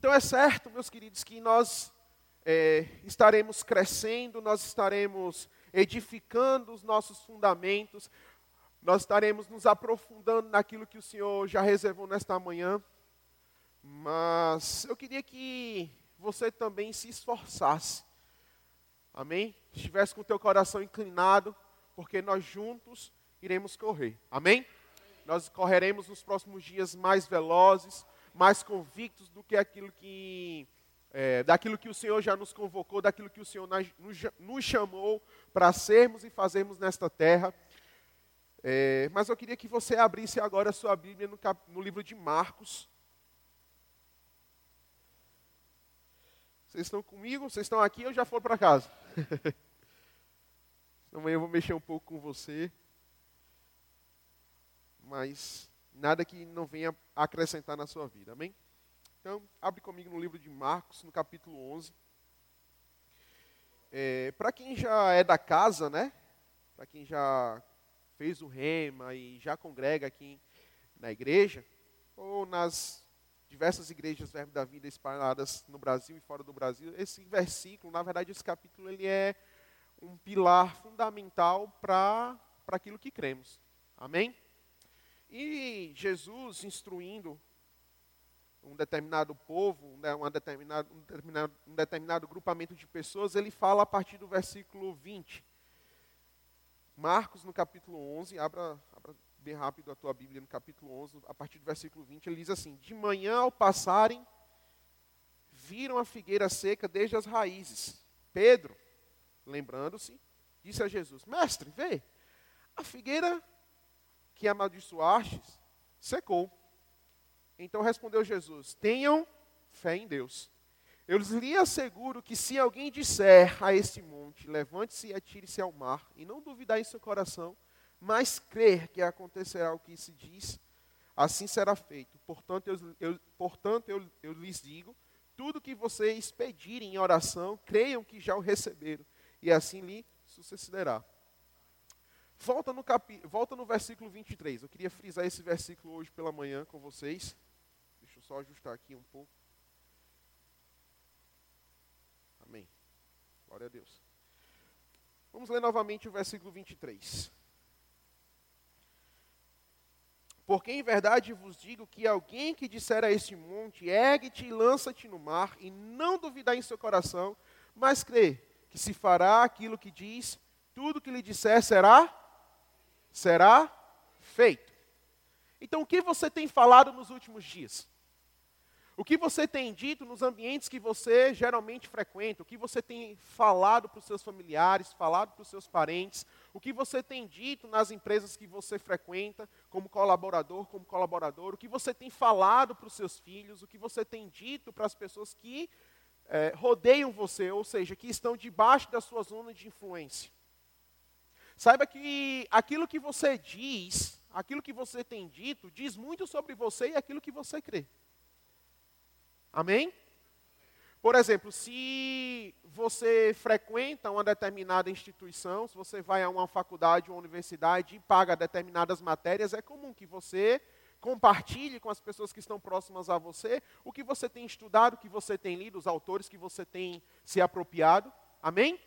Então é certo, meus queridos, que nós é, estaremos crescendo, nós estaremos edificando os nossos fundamentos, nós estaremos nos aprofundando naquilo que o Senhor já reservou nesta manhã. Mas eu queria que você também se esforçasse. Amém? Estivesse com o teu coração inclinado, porque nós juntos iremos correr. Amém? Nós correremos nos próximos dias mais velozes, mais convictos do que aquilo que é, daquilo que o Senhor já nos convocou, daquilo que o Senhor nos, nos chamou para sermos e fazermos nesta terra. É, mas eu queria que você abrisse agora a sua Bíblia no, cap, no livro de Marcos. Vocês estão comigo? Vocês estão aqui ou já foram para casa? Amanhã eu vou mexer um pouco com você. Mas nada que não venha acrescentar na sua vida, amém? Então, abre comigo no livro de Marcos, no capítulo 11. É, Para quem já é da casa, né? Para quem já fez o rema e já congrega aqui na igreja, ou nas diversas igrejas Verbo da Vida espalhadas no Brasil e fora do Brasil, esse versículo, na verdade, esse capítulo, ele é um pilar fundamental para aquilo que cremos. Amém? E Jesus instruindo um determinado povo, uma determinado, um, determinado, um determinado grupamento de pessoas, ele fala a partir do versículo 20. Marcos, no capítulo 11, abra, abra bem rápido a tua Bíblia, no capítulo 11, a partir do versículo 20, ele diz assim: De manhã ao passarem, viram a figueira seca desde as raízes. Pedro, lembrando-se, disse a Jesus: Mestre, vê, a figueira que amaldiçoastes secou. Então respondeu Jesus: Tenham fé em Deus. Eu lhe asseguro que se alguém disser a este monte, levante-se e atire-se ao mar, e não duvidar em seu coração, mas crer que acontecerá o que se diz, assim será feito. Portanto, eu, eu portanto, eu, eu lhes digo: tudo que vocês pedirem em oração, creiam que já o receberam, e assim lhe sucederá. Volta no, capi, volta no versículo 23. Eu queria frisar esse versículo hoje pela manhã com vocês eu só ajustar aqui um pouco. Amém. Glória a Deus. Vamos ler novamente o versículo 23. Porque em verdade vos digo que alguém que disser a este monte, ergue-te e lança-te no mar, e não duvidar em seu coração, mas crê que se fará aquilo que diz, tudo que lhe disser será, será feito. Então o que você tem falado nos últimos dias? O que você tem dito nos ambientes que você geralmente frequenta, o que você tem falado para os seus familiares, falado para os seus parentes, o que você tem dito nas empresas que você frequenta, como colaborador, como colaborador, o que você tem falado para os seus filhos, o que você tem dito para as pessoas que é, rodeiam você, ou seja, que estão debaixo da sua zona de influência. Saiba que aquilo que você diz, aquilo que você tem dito, diz muito sobre você e aquilo que você crê. Amém? Por exemplo, se você frequenta uma determinada instituição, se você vai a uma faculdade ou universidade e paga determinadas matérias, é comum que você compartilhe com as pessoas que estão próximas a você o que você tem estudado, o que você tem lido, os autores que você tem se apropriado. Amém?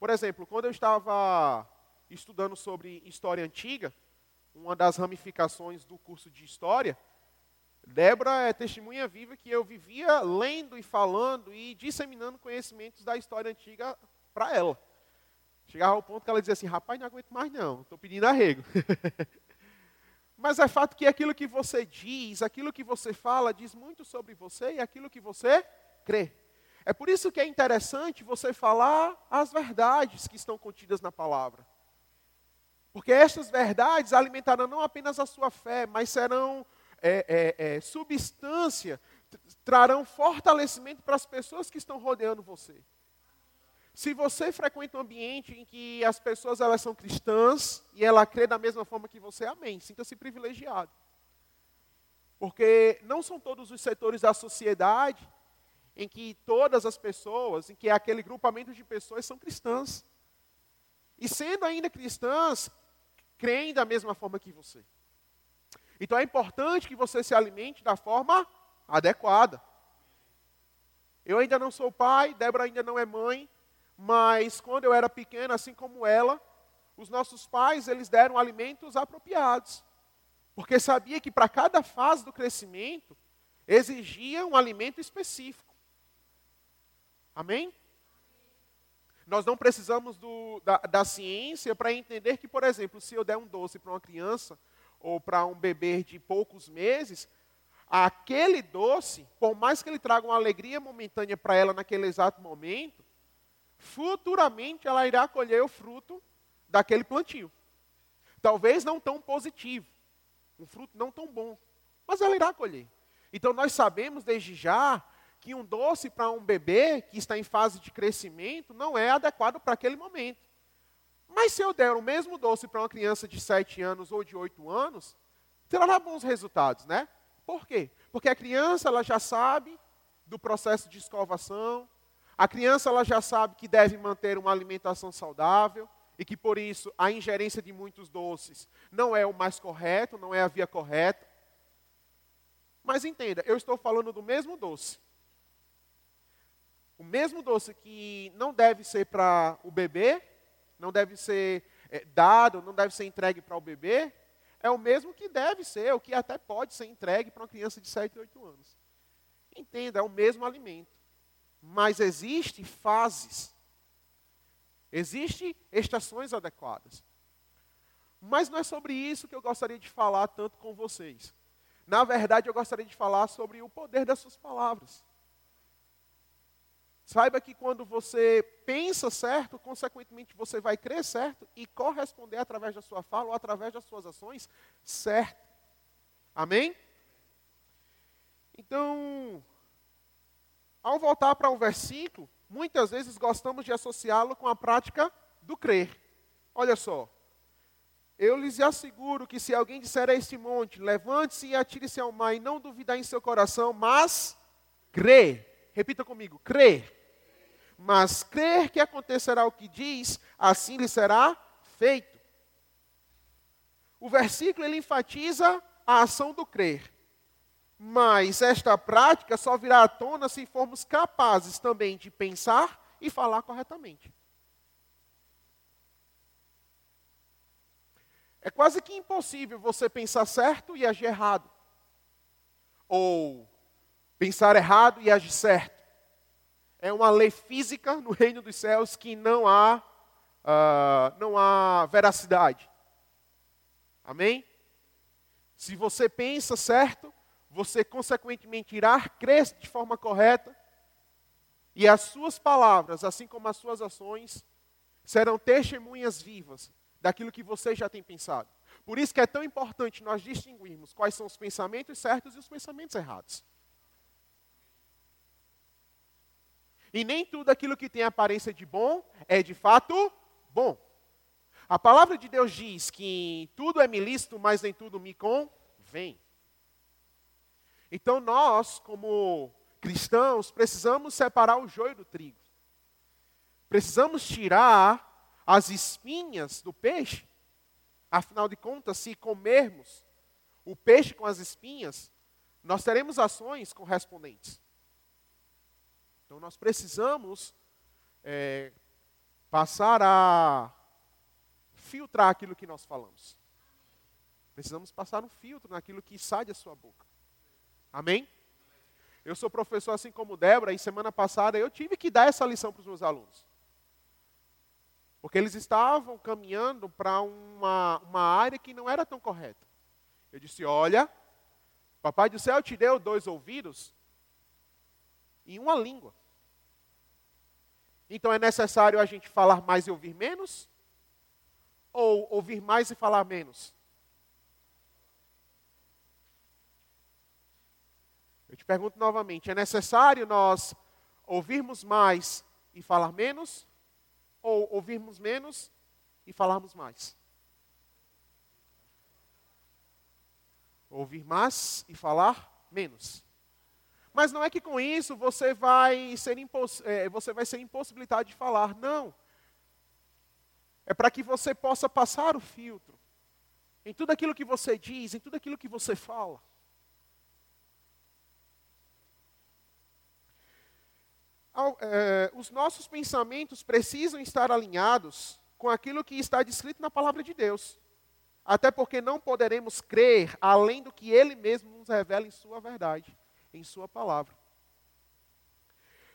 Por exemplo, quando eu estava estudando sobre história antiga, uma das ramificações do curso de história, Débora é testemunha viva que eu vivia lendo e falando e disseminando conhecimentos da história antiga para ela. Chegava ao ponto que ela dizia assim: rapaz, não aguento mais não, estou pedindo arrego. Mas é fato que aquilo que você diz, aquilo que você fala, diz muito sobre você e aquilo que você crê. É por isso que é interessante você falar as verdades que estão contidas na palavra. Porque estas verdades alimentarão não apenas a sua fé, mas serão é, é, é, substância trarão fortalecimento para as pessoas que estão rodeando você. Se você frequenta um ambiente em que as pessoas elas são cristãs e ela crê da mesma forma que você, amém. Sinta-se privilegiado. Porque não são todos os setores da sociedade em que todas as pessoas, em que aquele grupamento de pessoas são cristãs. E sendo ainda cristãs, creem da mesma forma que você. Então é importante que você se alimente da forma adequada. Eu ainda não sou pai, Débora ainda não é mãe, mas quando eu era pequena, assim como ela, os nossos pais, eles deram alimentos apropriados. Porque sabia que para cada fase do crescimento, exigia um alimento específico. Amém? Nós não precisamos do, da, da ciência para entender que, por exemplo, se eu der um doce para uma criança ou para um bebê de poucos meses, aquele doce, por mais que ele traga uma alegria momentânea para ela naquele exato momento, futuramente ela irá colher o fruto daquele plantio. Talvez não tão positivo, um fruto não tão bom, mas ela irá colher. Então nós sabemos desde já que um doce para um bebê que está em fase de crescimento não é adequado para aquele momento. Mas se eu der o mesmo doce para uma criança de 7 anos ou de 8 anos, terá bons resultados, né? Por quê? Porque a criança ela já sabe do processo de escovação, a criança ela já sabe que deve manter uma alimentação saudável e que por isso a ingerência de muitos doces não é o mais correto, não é a via correta. Mas entenda, eu estou falando do mesmo doce. O mesmo doce que não deve ser para o bebê, não deve ser é, dado, não deve ser entregue para o bebê, é o mesmo que deve ser, o que até pode ser entregue para uma criança de 7, 8 anos. Entenda, é o mesmo alimento. Mas existem fases. Existem estações adequadas. Mas não é sobre isso que eu gostaria de falar tanto com vocês. Na verdade, eu gostaria de falar sobre o poder das suas palavras. Saiba que quando você pensa certo, consequentemente você vai crer certo e corresponder através da sua fala ou através das suas ações certo. Amém? Então, ao voltar para o versículo, muitas vezes gostamos de associá-lo com a prática do crer. Olha só. Eu lhes asseguro que se alguém disser a este monte, levante-se e atire-se ao mar, e não duvidar em seu coração, mas crê. Repita comigo, crê mas crer que acontecerá o que diz, assim lhe será feito. O versículo ele enfatiza a ação do crer. Mas esta prática só virá à tona se formos capazes também de pensar e falar corretamente. É quase que impossível você pensar certo e agir errado. Ou pensar errado e agir certo é uma lei física no reino dos céus que não há, uh, não há veracidade. Amém? Se você pensa certo, você consequentemente irá crer de forma correta, e as suas palavras, assim como as suas ações, serão testemunhas vivas daquilo que você já tem pensado. Por isso que é tão importante nós distinguirmos quais são os pensamentos certos e os pensamentos errados. E nem tudo aquilo que tem aparência de bom é de fato bom. A palavra de Deus diz que tudo é me lícito, mas nem tudo me convém. Então nós, como cristãos, precisamos separar o joio do trigo. Precisamos tirar as espinhas do peixe. Afinal de contas, se comermos o peixe com as espinhas, nós teremos ações correspondentes. Então nós precisamos é, passar a filtrar aquilo que nós falamos. Precisamos passar um filtro naquilo que sai da sua boca. Amém? Eu sou professor assim como Débora, e semana passada eu tive que dar essa lição para os meus alunos. Porque eles estavam caminhando para uma, uma área que não era tão correta. Eu disse: Olha, Papai do céu te deu dois ouvidos e uma língua. Então é necessário a gente falar mais e ouvir menos? Ou ouvir mais e falar menos? Eu te pergunto novamente: é necessário nós ouvirmos mais e falar menos? Ou ouvirmos menos e falarmos mais? Ouvir mais e falar menos. Mas não é que com isso você vai ser, imposs é, você vai ser impossibilitado de falar. Não. É para que você possa passar o filtro em tudo aquilo que você diz, em tudo aquilo que você fala. é, os nossos pensamentos precisam estar alinhados com aquilo que está descrito na palavra de Deus. Até porque não poderemos crer além do que Ele mesmo nos revela em Sua verdade, em Sua palavra.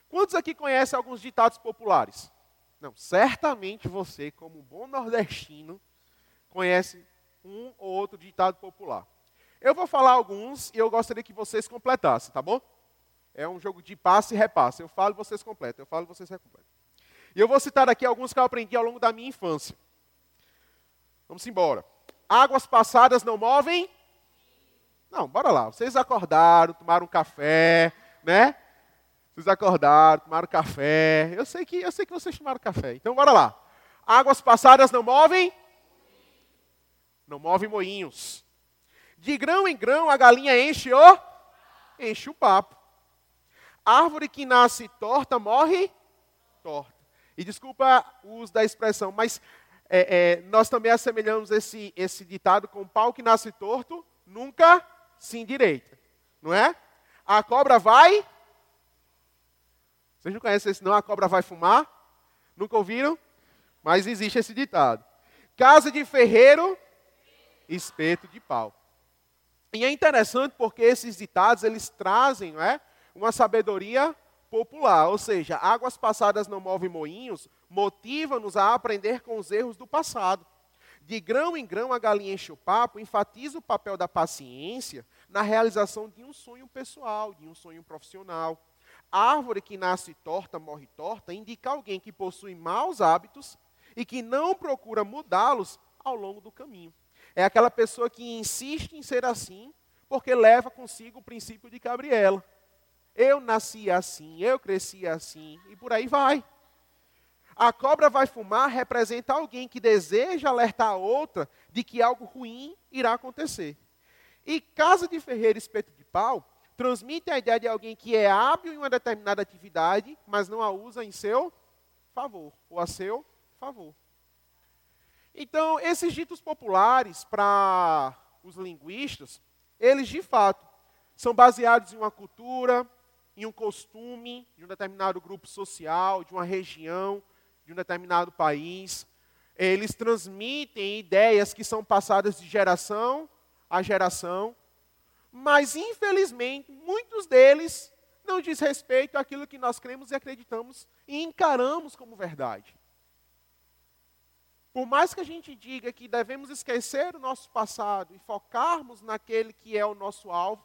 Quantos aqui conhecem alguns ditados populares? Não, certamente você, como bom nordestino, conhece um ou outro ditado popular. Eu vou falar alguns e eu gostaria que vocês completassem, tá bom? É um jogo de passe e repasse. Eu falo e vocês completam. Eu falo e vocês completam. E eu vou citar aqui alguns que eu aprendi ao longo da minha infância. Vamos embora. Águas passadas não movem? Não, bora lá. Vocês acordaram, tomaram um café, né? Vocês acordaram, tomaram café. Eu sei que eu sei que vocês tomaram café. Então bora lá. Águas passadas não movem? Não movem moinhos. De grão em grão a galinha enche o enche o papo. Árvore que nasce torta morre torta. E desculpa o uso da expressão, mas é, é, nós também assemelhamos esse, esse ditado com pau que nasce torto, nunca se endireita. Não é? A cobra vai. Vocês não conhecem esse não? A cobra vai fumar? Nunca ouviram? Mas existe esse ditado. Casa de ferreiro, espeto de pau. E é interessante porque esses ditados eles trazem, não é? uma sabedoria popular, ou seja, águas passadas não movem moinhos, motiva-nos a aprender com os erros do passado. De grão em grão a galinha enche o papo, enfatiza o papel da paciência na realização de um sonho pessoal, de um sonho profissional. A árvore que nasce torta, morre torta, indica alguém que possui maus hábitos e que não procura mudá-los ao longo do caminho. É aquela pessoa que insiste em ser assim, porque leva consigo o princípio de Gabriela. Eu nasci assim, eu cresci assim, e por aí vai. A cobra vai fumar representa alguém que deseja alertar a outra de que algo ruim irá acontecer. E casa de ferreiro espeto de pau transmite a ideia de alguém que é hábil em uma determinada atividade, mas não a usa em seu favor, ou a seu favor. Então, esses ditos populares para os linguistas, eles de fato são baseados em uma cultura, em um costume de um determinado grupo social, de uma região, de um determinado país. Eles transmitem ideias que são passadas de geração a geração, mas infelizmente muitos deles não diz respeito àquilo que nós cremos e acreditamos e encaramos como verdade. Por mais que a gente diga que devemos esquecer o nosso passado e focarmos naquele que é o nosso alvo,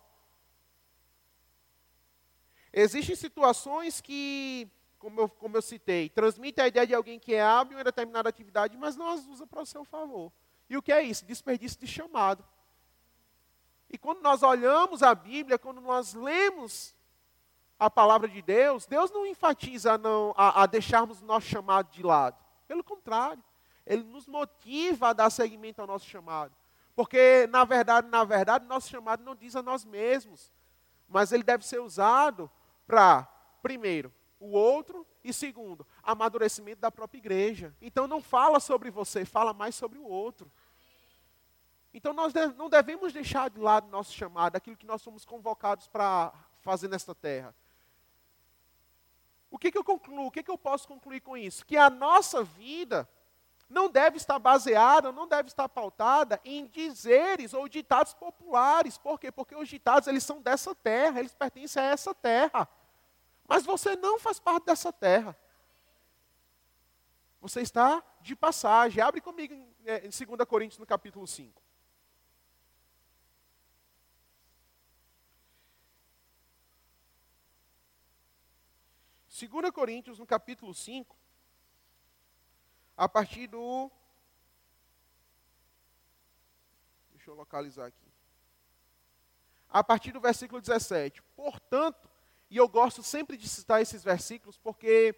Existem situações que, como eu, como eu citei, transmitem a ideia de alguém que é hábil em determinada atividade, mas não as usa para o seu favor. E o que é isso? Desperdício de chamado. E quando nós olhamos a Bíblia, quando nós lemos a palavra de Deus, Deus não enfatiza a, não, a, a deixarmos o nosso chamado de lado. Pelo contrário, Ele nos motiva a dar seguimento ao nosso chamado. Porque, na verdade, na verdade, nosso chamado não diz a nós mesmos, mas ele deve ser usado para, primeiro, o outro e segundo, amadurecimento da própria igreja. Então não fala sobre você, fala mais sobre o outro. Então nós não devemos deixar de lado nosso chamado, aquilo que nós somos convocados para fazer nesta terra. O que, que eu concluo? O que, que eu posso concluir com isso? Que a nossa vida não deve estar baseada, não deve estar pautada em dizeres ou ditados populares. Por quê? Porque os ditados eles são dessa terra, eles pertencem a essa terra. Mas você não faz parte dessa terra. Você está de passagem. Abre comigo em, é, em 2 Coríntios, no capítulo 5. Segunda Coríntios, no capítulo 5, a partir do Deixa eu localizar aqui. A partir do versículo 17. Portanto, e eu gosto sempre de citar esses versículos, porque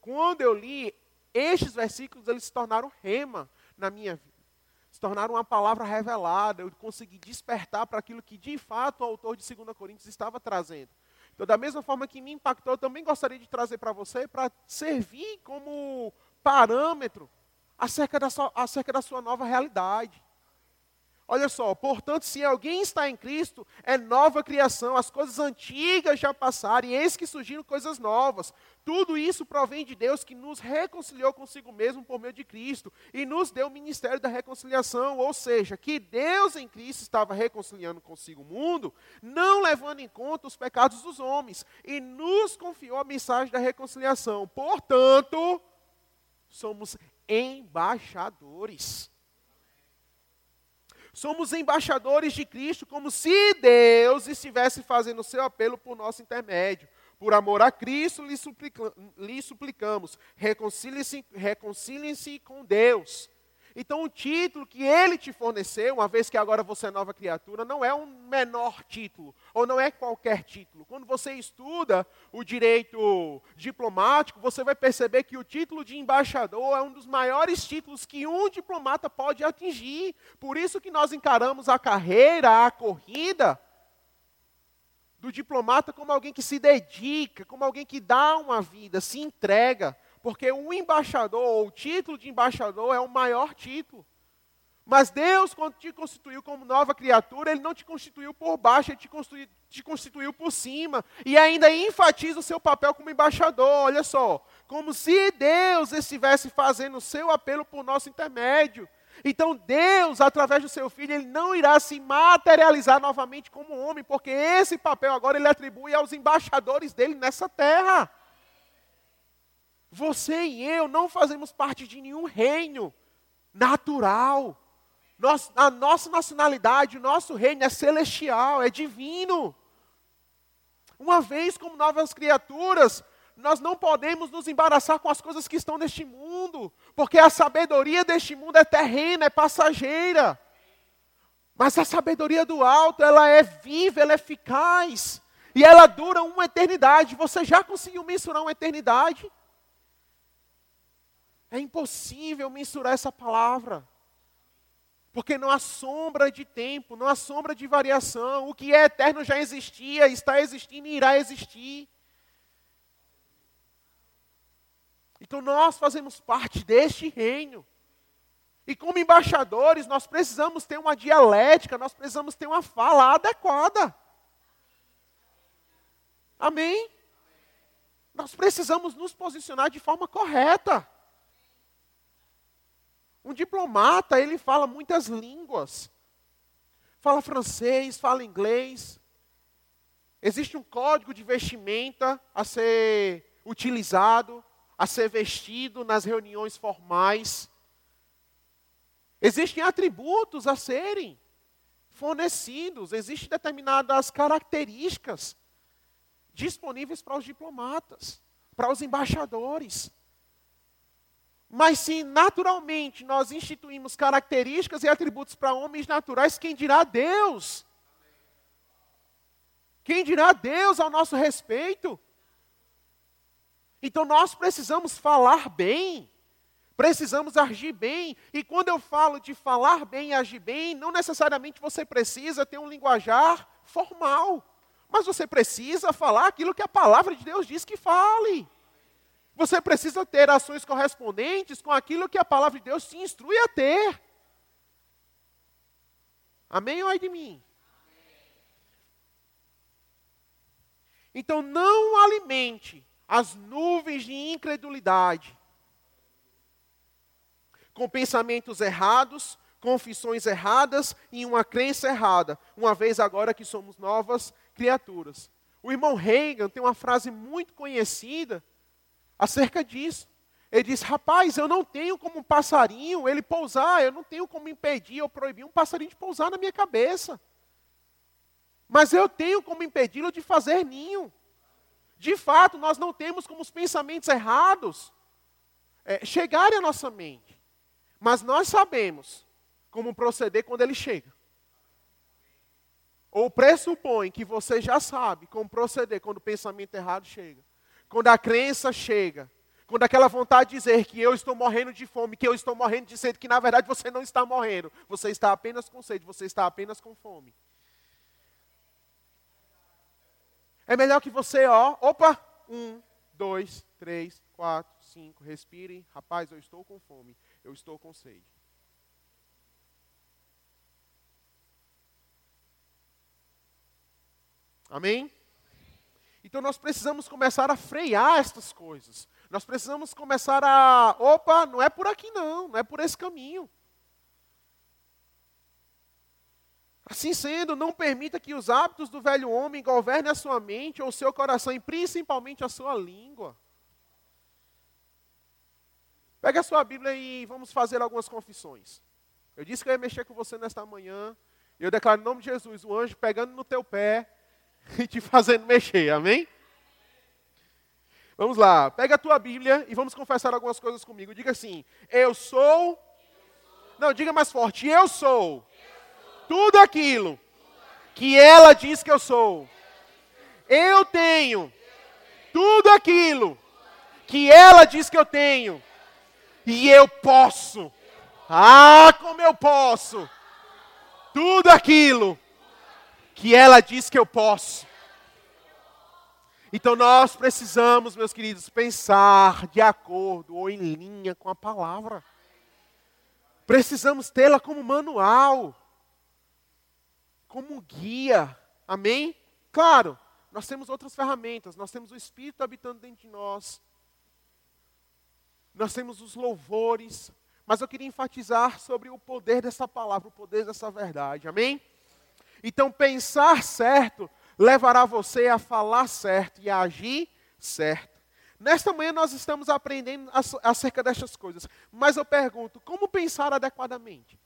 quando eu li, estes versículos eles se tornaram rema na minha vida. Se tornaram uma palavra revelada, eu consegui despertar para aquilo que de fato o autor de 2 Coríntios estava trazendo. Então, da mesma forma que me impactou, eu também gostaria de trazer para você, para servir como parâmetro acerca da, sua, acerca da sua nova realidade. Olha só, portanto, se alguém está em Cristo, é nova criação, as coisas antigas já passaram, e eis que surgiram coisas novas. Tudo isso provém de Deus que nos reconciliou consigo mesmo por meio de Cristo e nos deu o ministério da reconciliação, ou seja, que Deus em Cristo estava reconciliando consigo o mundo, não levando em conta os pecados dos homens, e nos confiou a mensagem da reconciliação. Portanto, somos embaixadores Somos embaixadores de Cristo, como se Deus estivesse fazendo o seu apelo por nosso intermédio. Por amor a Cristo, lhe, suplica, lhe suplicamos, reconciliem-se reconciliem com Deus. Então, o título que ele te forneceu, uma vez que agora você é nova criatura, não é um menor título, ou não é qualquer título. Quando você estuda o direito diplomático, você vai perceber que o título de embaixador é um dos maiores títulos que um diplomata pode atingir. Por isso que nós encaramos a carreira, a corrida do diplomata como alguém que se dedica, como alguém que dá uma vida, se entrega porque o embaixador, ou o título de embaixador, é o maior título. Mas Deus, quando te constituiu como nova criatura, Ele não te constituiu por baixo, Ele te constituiu, te constituiu por cima. E ainda enfatiza o seu papel como embaixador. Olha só, como se Deus estivesse fazendo o seu apelo por nosso intermédio. Então Deus, através do seu filho, ele não irá se materializar novamente como homem, porque esse papel agora ele atribui aos embaixadores dele nessa terra. Você e eu não fazemos parte de nenhum reino natural. Nós, a nossa nacionalidade, o nosso reino é celestial, é divino. Uma vez como novas criaturas, nós não podemos nos embaraçar com as coisas que estão neste mundo, porque a sabedoria deste mundo é terrena, é passageira. Mas a sabedoria do alto, ela é viva, ela é eficaz, e ela dura uma eternidade. Você já conseguiu mensurar uma eternidade? É impossível mensurar essa palavra. Porque não há sombra de tempo, não há sombra de variação. O que é eterno já existia, está existindo e irá existir. Então nós fazemos parte deste reino. E como embaixadores, nós precisamos ter uma dialética, nós precisamos ter uma fala adequada. Amém? Nós precisamos nos posicionar de forma correta. Um diplomata, ele fala muitas línguas. Fala francês, fala inglês. Existe um código de vestimenta a ser utilizado, a ser vestido nas reuniões formais. Existem atributos a serem fornecidos, existem determinadas características disponíveis para os diplomatas, para os embaixadores. Mas se naturalmente nós instituímos características e atributos para homens naturais, quem dirá Deus? Quem dirá Deus ao nosso respeito? Então nós precisamos falar bem, precisamos agir bem. E quando eu falo de falar bem e agir bem, não necessariamente você precisa ter um linguajar formal, mas você precisa falar aquilo que a palavra de Deus diz que fale. Você precisa ter ações correspondentes com aquilo que a palavra de Deus te instrui a ter. Amém ou ai de mim? Então não alimente as nuvens de incredulidade com pensamentos errados, confissões erradas e uma crença errada, uma vez agora que somos novas criaturas. O irmão Reagan tem uma frase muito conhecida acerca disso. Ele diz: Rapaz, eu não tenho como um passarinho ele pousar, eu não tenho como impedir ou proibir um passarinho de pousar na minha cabeça. Mas eu tenho como impedi-lo de fazer ninho. De fato, nós não temos como os pensamentos errados é, chegarem à nossa mente. Mas nós sabemos como proceder quando ele chega. Ou pressupõe que você já sabe como proceder quando o pensamento errado chega. Quando a crença chega, quando aquela vontade de dizer que eu estou morrendo de fome, que eu estou morrendo de sede, que na verdade você não está morrendo, você está apenas com sede, você está apenas com fome. É melhor que você, ó, opa, um, dois, três, quatro, cinco, respire, rapaz, eu estou com fome, eu estou com sede. Amém? Então nós precisamos começar a frear estas coisas. Nós precisamos começar a. Opa, não é por aqui não, não é por esse caminho. Assim sendo, não permita que os hábitos do velho homem governem a sua mente ou o seu coração e principalmente a sua língua. Pega a sua Bíblia e vamos fazer algumas confissões. Eu disse que eu ia mexer com você nesta manhã. Eu declaro em nome de Jesus, o anjo pegando no teu pé e te fazendo mexer. Amém? Vamos lá, pega a tua Bíblia e vamos confessar algumas coisas comigo. Diga assim: Eu sou. Não, diga mais forte: Eu sou tudo aquilo que ela diz que eu sou. Eu tenho tudo aquilo que ela diz que eu tenho. E eu posso. Ah, como eu posso! Tudo aquilo que ela diz que eu posso. Então nós precisamos, meus queridos, pensar de acordo ou em linha com a palavra. Precisamos tê-la como manual, como guia. Amém? Claro, nós temos outras ferramentas, nós temos o Espírito habitando dentro de nós. Nós temos os louvores, mas eu queria enfatizar sobre o poder dessa palavra, o poder dessa verdade. Amém? Então, pensar certo levará você a falar certo e a agir certo. Nesta manhã nós estamos aprendendo acerca destas coisas, mas eu pergunto: como pensar adequadamente?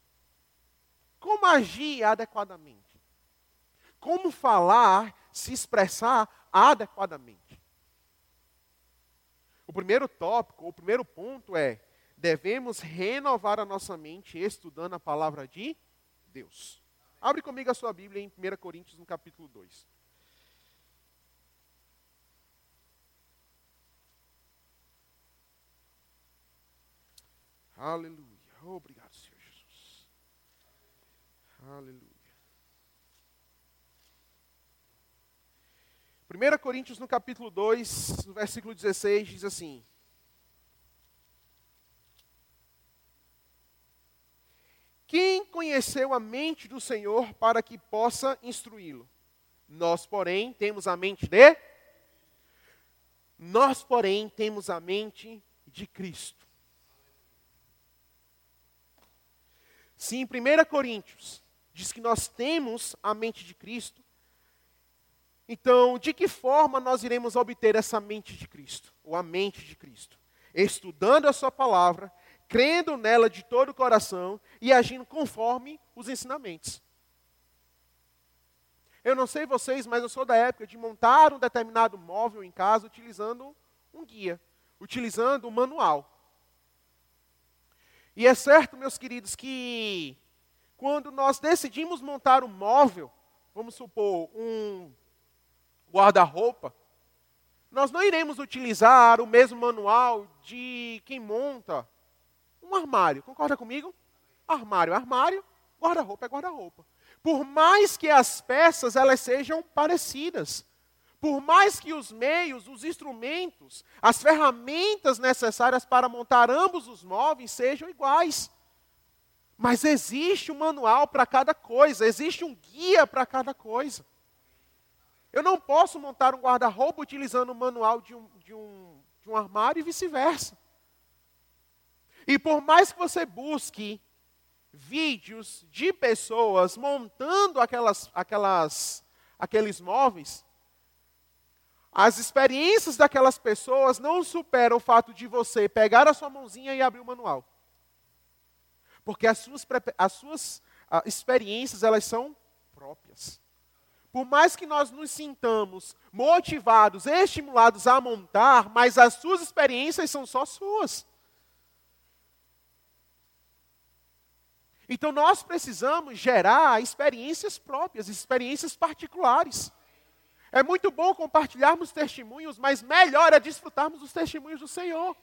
Como agir adequadamente? Como falar, se expressar adequadamente? O primeiro tópico, o primeiro ponto é: devemos renovar a nossa mente estudando a palavra de Deus. Abre comigo a sua Bíblia em 1 Coríntios, no capítulo 2. Aleluia. Obrigado, Senhor Jesus. Aleluia. 1 Coríntios, no capítulo 2, no versículo 16, diz assim: Quem conheceu a mente do Senhor para que possa instruí-lo? Nós, porém, temos a mente de? Nós, porém, temos a mente de Cristo. Se em 1 Coríntios diz que nós temos a mente de Cristo, então de que forma nós iremos obter essa mente de Cristo, ou a mente de Cristo? Estudando a Sua palavra, crendo nela de todo o coração e agindo conforme os ensinamentos. Eu não sei vocês, mas eu sou da época de montar um determinado móvel em casa utilizando um guia, utilizando um manual. E é certo, meus queridos, que quando nós decidimos montar um móvel, vamos supor, um guarda-roupa, nós não iremos utilizar o mesmo manual de quem monta um armário. Concorda comigo? Armário, armário, guarda-roupa é guarda-roupa. Por mais que as peças elas sejam parecidas, por mais que os meios, os instrumentos, as ferramentas necessárias para montar ambos os móveis sejam iguais. Mas existe um manual para cada coisa, existe um guia para cada coisa. Eu não posso montar um guarda-roupa utilizando o manual de um, de, um, de um armário e vice-versa. E por mais que você busque vídeos de pessoas montando aquelas, aquelas, aqueles móveis, as experiências daquelas pessoas não superam o fato de você pegar a sua mãozinha e abrir o manual. Porque as suas, as suas uh, experiências, elas são próprias. Por mais que nós nos sintamos motivados, estimulados a montar, mas as suas experiências são só suas. Então nós precisamos gerar experiências próprias, experiências particulares. É muito bom compartilharmos testemunhos, mas melhor é desfrutarmos dos testemunhos do Senhor.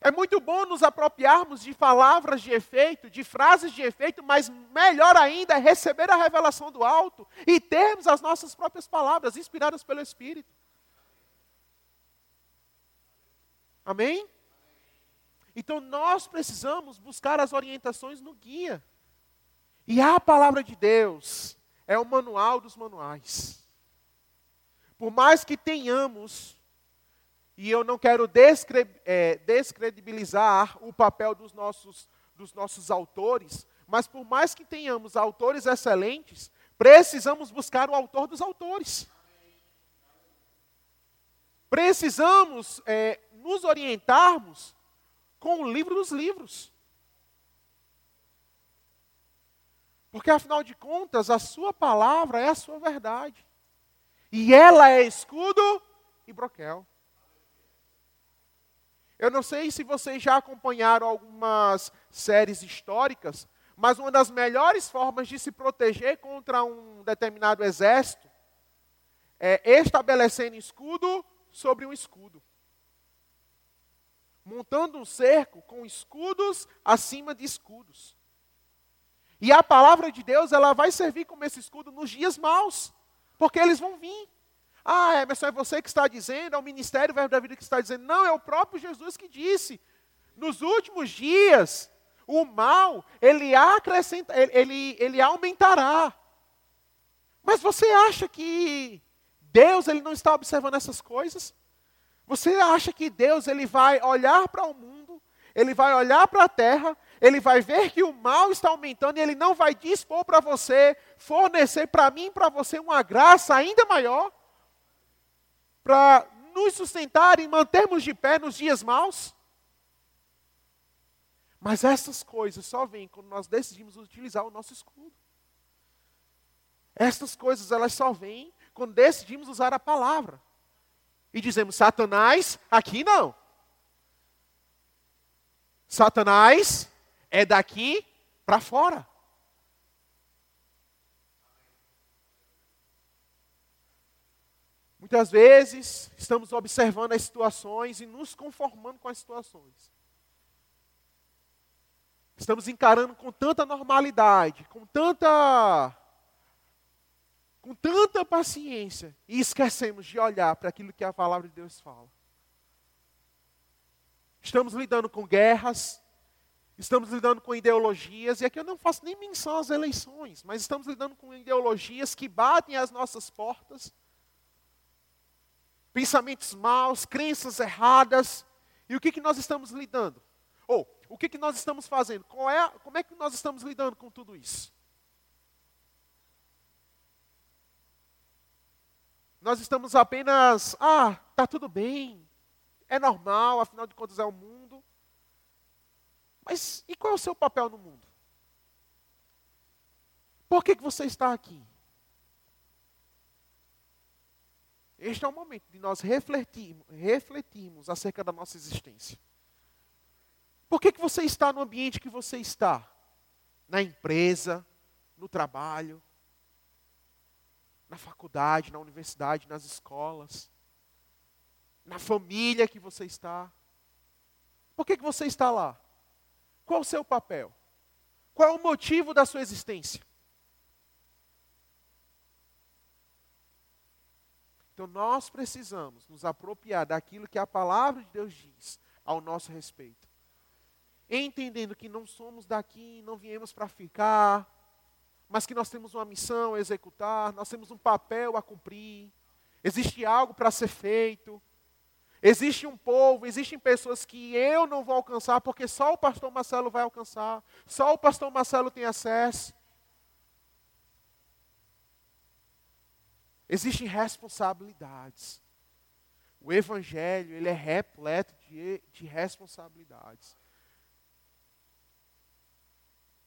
É muito bom nos apropriarmos de palavras de efeito, de frases de efeito, mas melhor ainda é receber a revelação do alto e termos as nossas próprias palavras inspiradas pelo Espírito. Amém? Então nós precisamos buscar as orientações no guia. E a palavra de Deus, é o manual dos manuais. Por mais que tenhamos, e eu não quero descre é, descredibilizar o papel dos nossos, dos nossos autores, mas por mais que tenhamos autores excelentes, precisamos buscar o autor dos autores. Precisamos é, nos orientarmos com o livro dos livros. Porque afinal de contas, a sua palavra é a sua verdade. E ela é escudo e broquel. Eu não sei se vocês já acompanharam algumas séries históricas, mas uma das melhores formas de se proteger contra um determinado exército é estabelecendo escudo sobre um escudo. Montando um cerco com escudos acima de escudos. E a palavra de Deus, ela vai servir como esse escudo nos dias maus, porque eles vão vir. Ah, Emerson, é você que está dizendo, é o ministério Verbo da Vida que está dizendo. Não, é o próprio Jesus que disse. Nos últimos dias, o mal, ele acrescenta, ele, ele aumentará. Mas você acha que Deus ele não está observando essas coisas? Você acha que Deus ele vai olhar para o mundo, ele vai olhar para a terra, ele vai ver que o mal está aumentando e ele não vai dispor para você, fornecer para mim e para você uma graça ainda maior para nos sustentar e mantermos de pé nos dias maus? Mas essas coisas só vêm quando nós decidimos utilizar o nosso escudo. Essas coisas elas só vêm quando decidimos usar a palavra. E dizemos, Satanás, aqui não. Satanás é daqui para fora. Muitas vezes estamos observando as situações e nos conformando com as situações. Estamos encarando com tanta normalidade, com tanta com tanta paciência e esquecemos de olhar para aquilo que a palavra de Deus fala. Estamos lidando com guerras, estamos lidando com ideologias, e aqui eu não faço nem menção às eleições, mas estamos lidando com ideologias que batem às nossas portas, pensamentos maus, crenças erradas, e o que, que nós estamos lidando? Ou, o que, que nós estamos fazendo? É, como é que nós estamos lidando com tudo isso? Nós estamos apenas, ah, tá tudo bem, é normal, afinal de contas é o mundo. Mas e qual é o seu papel no mundo? Por que, que você está aqui? Este é o momento de nós refletirmos, refletirmos acerca da nossa existência. Por que, que você está no ambiente que você está? Na empresa, no trabalho, na faculdade, na universidade, nas escolas, na família que você está. Por que, que você está lá? Qual o seu papel? Qual é o motivo da sua existência? Então nós precisamos nos apropriar daquilo que a palavra de Deus diz ao nosso respeito. Entendendo que não somos daqui, não viemos para ficar, mas que nós temos uma missão a executar, nós temos um papel a cumprir, existe algo para ser feito, existe um povo, existem pessoas que eu não vou alcançar, porque só o pastor Marcelo vai alcançar, só o pastor Marcelo tem acesso. Existem responsabilidades. O Evangelho ele é repleto de, de responsabilidades.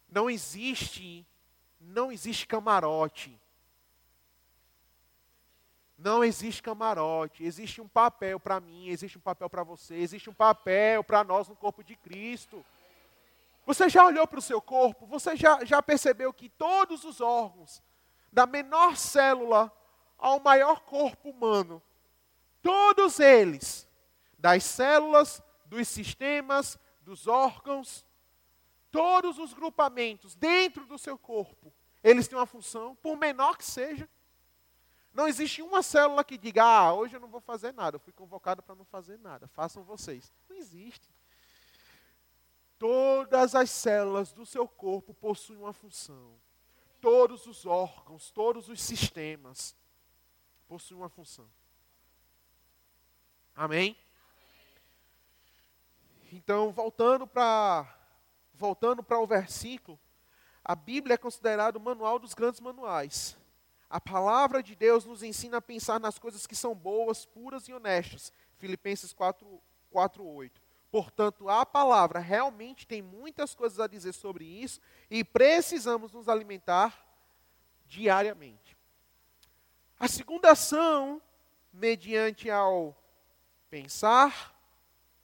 Não existe não existe camarote. Não existe camarote. Existe um papel para mim, existe um papel para você, existe um papel para nós no corpo de Cristo. Você já olhou para o seu corpo? Você já, já percebeu que todos os órgãos, da menor célula ao maior corpo humano, todos eles, das células, dos sistemas, dos órgãos, Todos os grupamentos dentro do seu corpo, eles têm uma função, por menor que seja. Não existe uma célula que diga, ah, hoje eu não vou fazer nada, eu fui convocado para não fazer nada, façam vocês. Não existe. Todas as células do seu corpo possuem uma função. todos os órgãos, todos os sistemas possuem uma função. Amém? Então, voltando para voltando para o versículo, a Bíblia é considerada o manual dos grandes manuais. A palavra de Deus nos ensina a pensar nas coisas que são boas, puras e honestas. Filipenses 4, 4 8. Portanto, a palavra realmente tem muitas coisas a dizer sobre isso e precisamos nos alimentar diariamente. A segunda ação, mediante ao pensar,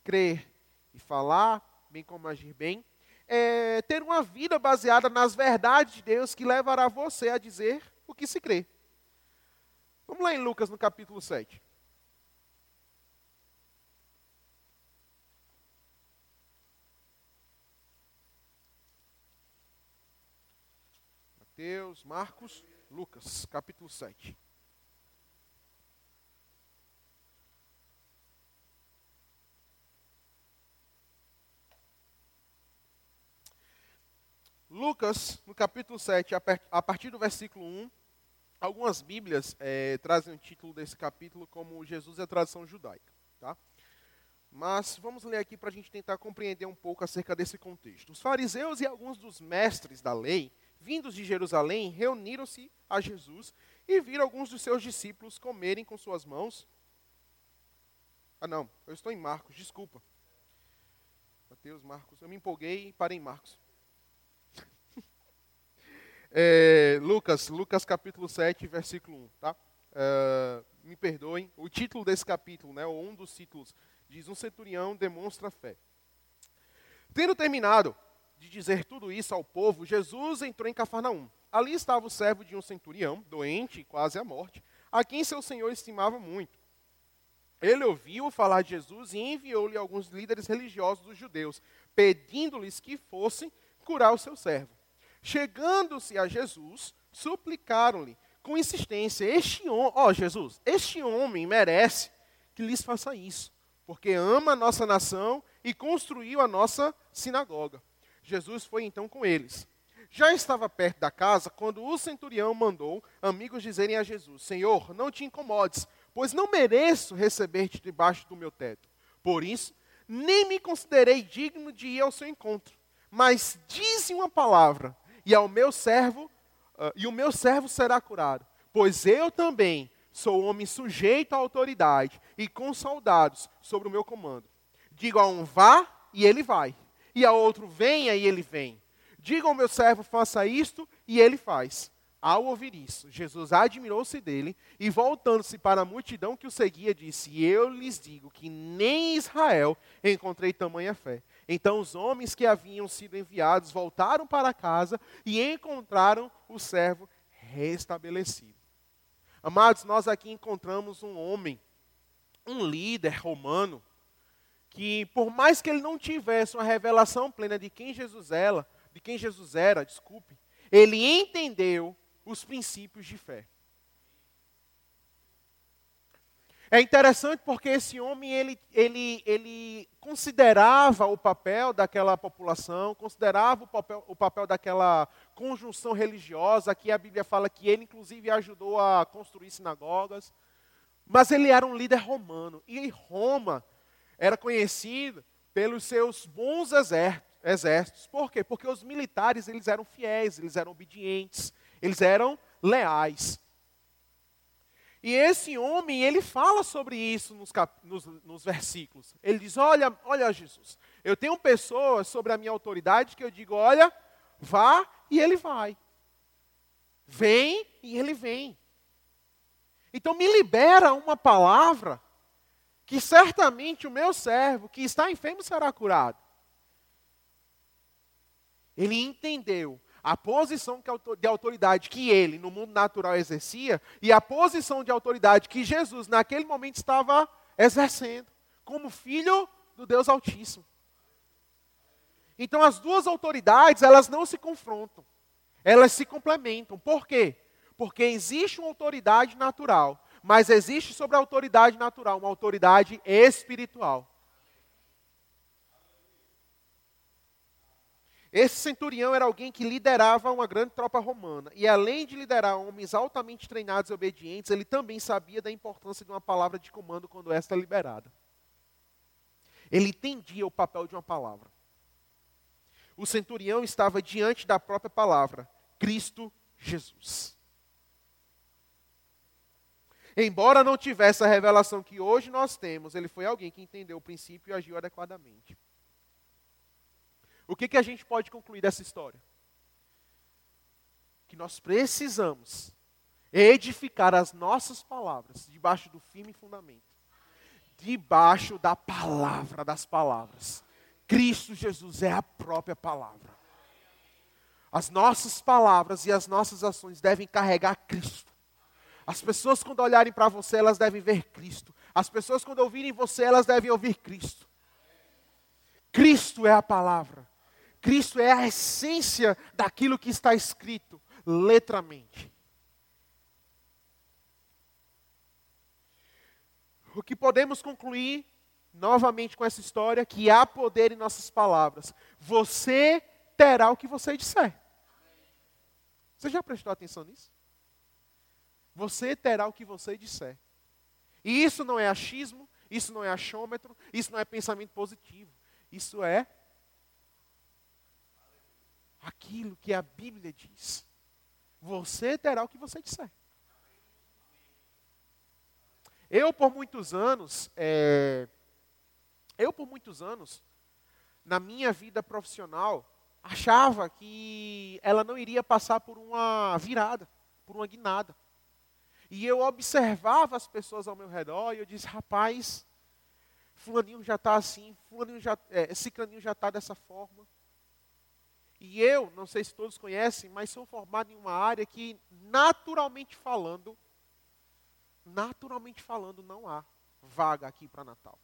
crer e falar, bem como agir bem, é ter uma vida baseada nas verdades de Deus que levará você a dizer o que se crê. Vamos lá em Lucas no capítulo 7. Mateus, Marcos, Lucas, capítulo 7. Lucas, no capítulo 7, a partir do versículo 1, algumas Bíblias é, trazem o título desse capítulo como Jesus é a tradição judaica. Tá? Mas vamos ler aqui para a gente tentar compreender um pouco acerca desse contexto. Os fariseus e alguns dos mestres da lei, vindos de Jerusalém, reuniram-se a Jesus e viram alguns dos seus discípulos comerem com suas mãos. Ah, não, eu estou em Marcos, desculpa. Mateus, Marcos, eu me empolguei e parei em Marcos. É, Lucas, Lucas capítulo 7, versículo 1, tá? É, me perdoem, o título desse capítulo, né, ou um dos títulos, diz: Um centurião demonstra fé. Tendo terminado de dizer tudo isso ao povo, Jesus entrou em Cafarnaum. Ali estava o servo de um centurião, doente, quase à morte, a quem seu senhor estimava muito. Ele ouviu falar de Jesus e enviou-lhe alguns líderes religiosos dos judeus, pedindo-lhes que fossem curar o seu servo. Chegando-se a Jesus, suplicaram-lhe com insistência: Este homem, ó oh, Jesus, este homem merece que lhes faça isso, porque ama a nossa nação e construiu a nossa sinagoga. Jesus foi então com eles. Já estava perto da casa quando o centurião mandou amigos dizerem a Jesus: Senhor, não te incomodes, pois não mereço receber-te debaixo do meu teto. Por isso, nem me considerei digno de ir ao seu encontro. Mas dize uma palavra e ao meu servo, uh, e o meu servo será curado. Pois eu também sou homem sujeito à autoridade e com soldados sobre o meu comando. Digo a um vá e ele vai, e a outro venha e ele vem. Diga ao meu servo faça isto e ele faz. Ao ouvir isso, Jesus admirou-se dele e, voltando-se para a multidão que o seguia, disse: Eu lhes digo que nem em Israel encontrei tamanha fé. Então os homens que haviam sido enviados voltaram para casa e encontraram o servo restabelecido. Amados, nós aqui encontramos um homem, um líder romano, que por mais que ele não tivesse uma revelação plena de quem Jesus era, de quem Jesus era, desculpe, ele entendeu os princípios de fé. É interessante porque esse homem ele, ele, ele considerava o papel daquela população, considerava o papel, o papel daquela conjunção religiosa, que a Bíblia fala que ele inclusive ajudou a construir sinagogas. Mas ele era um líder romano. E Roma era conhecida pelos seus bons exércitos. Por quê? Porque os militares eles eram fiéis, eles eram obedientes, eles eram leais. E esse homem, ele fala sobre isso nos, cap, nos, nos, versículos. Ele diz: Olha, olha, Jesus, eu tenho pessoas sobre a minha autoridade que eu digo: Olha, vá e ele vai. Vem e ele vem. Então me libera uma palavra que certamente o meu servo que está enfermo será curado. Ele entendeu a posição de autoridade que ele, no mundo natural, exercia e a posição de autoridade que Jesus, naquele momento, estava exercendo, como filho do Deus Altíssimo. Então, as duas autoridades, elas não se confrontam, elas se complementam. Por quê? Porque existe uma autoridade natural, mas existe sobre a autoridade natural uma autoridade espiritual. Esse centurião era alguém que liderava uma grande tropa romana. E além de liderar homens altamente treinados e obedientes, ele também sabia da importância de uma palavra de comando quando esta é liberada. Ele entendia o papel de uma palavra. O centurião estava diante da própria palavra, Cristo Jesus. Embora não tivesse a revelação que hoje nós temos, ele foi alguém que entendeu o princípio e agiu adequadamente. O que, que a gente pode concluir dessa história? Que nós precisamos edificar as nossas palavras debaixo do firme fundamento debaixo da palavra das palavras. Cristo Jesus é a própria palavra. As nossas palavras e as nossas ações devem carregar Cristo. As pessoas, quando olharem para você, elas devem ver Cristo. As pessoas, quando ouvirem você, elas devem ouvir Cristo. Cristo é a palavra. Cristo é a essência daquilo que está escrito letramente. O que podemos concluir novamente com essa história que há poder em nossas palavras. Você terá o que você disser. Você já prestou atenção nisso? Você terá o que você disser. E isso não é achismo, isso não é achômetro, isso não é pensamento positivo. Isso é aquilo que a Bíblia diz. Você terá o que você disser. Eu, por muitos anos, é, eu, por muitos anos, na minha vida profissional, achava que ela não iria passar por uma virada, por uma guinada. E eu observava as pessoas ao meu redor e eu disse, rapaz, fulaninho já está assim, fulaninho já, é, esse caninho já está dessa forma. E eu, não sei se todos conhecem, mas sou formado em uma área que, naturalmente falando, naturalmente falando, não há vaga aqui para Natal.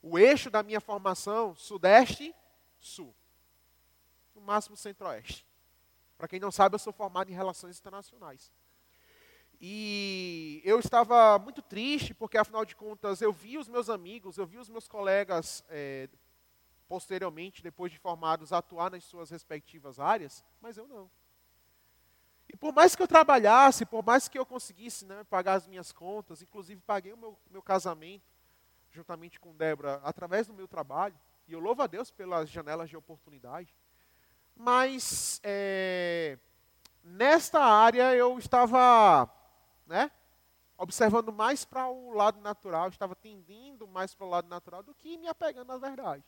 O eixo da minha formação, sudeste, sul. No máximo centro-oeste. Para quem não sabe, eu sou formado em relações internacionais. E eu estava muito triste, porque afinal de contas eu vi os meus amigos, eu vi os meus colegas é, posteriormente, depois de formados, atuar nas suas respectivas áreas, mas eu não. E por mais que eu trabalhasse, por mais que eu conseguisse né, pagar as minhas contas, inclusive paguei o meu, meu casamento, juntamente com Débora, através do meu trabalho, e eu louvo a Deus pelas janelas de oportunidade, mas é, nesta área eu estava né, observando mais para o lado natural, estava tendendo mais para o lado natural do que me apegando à verdade.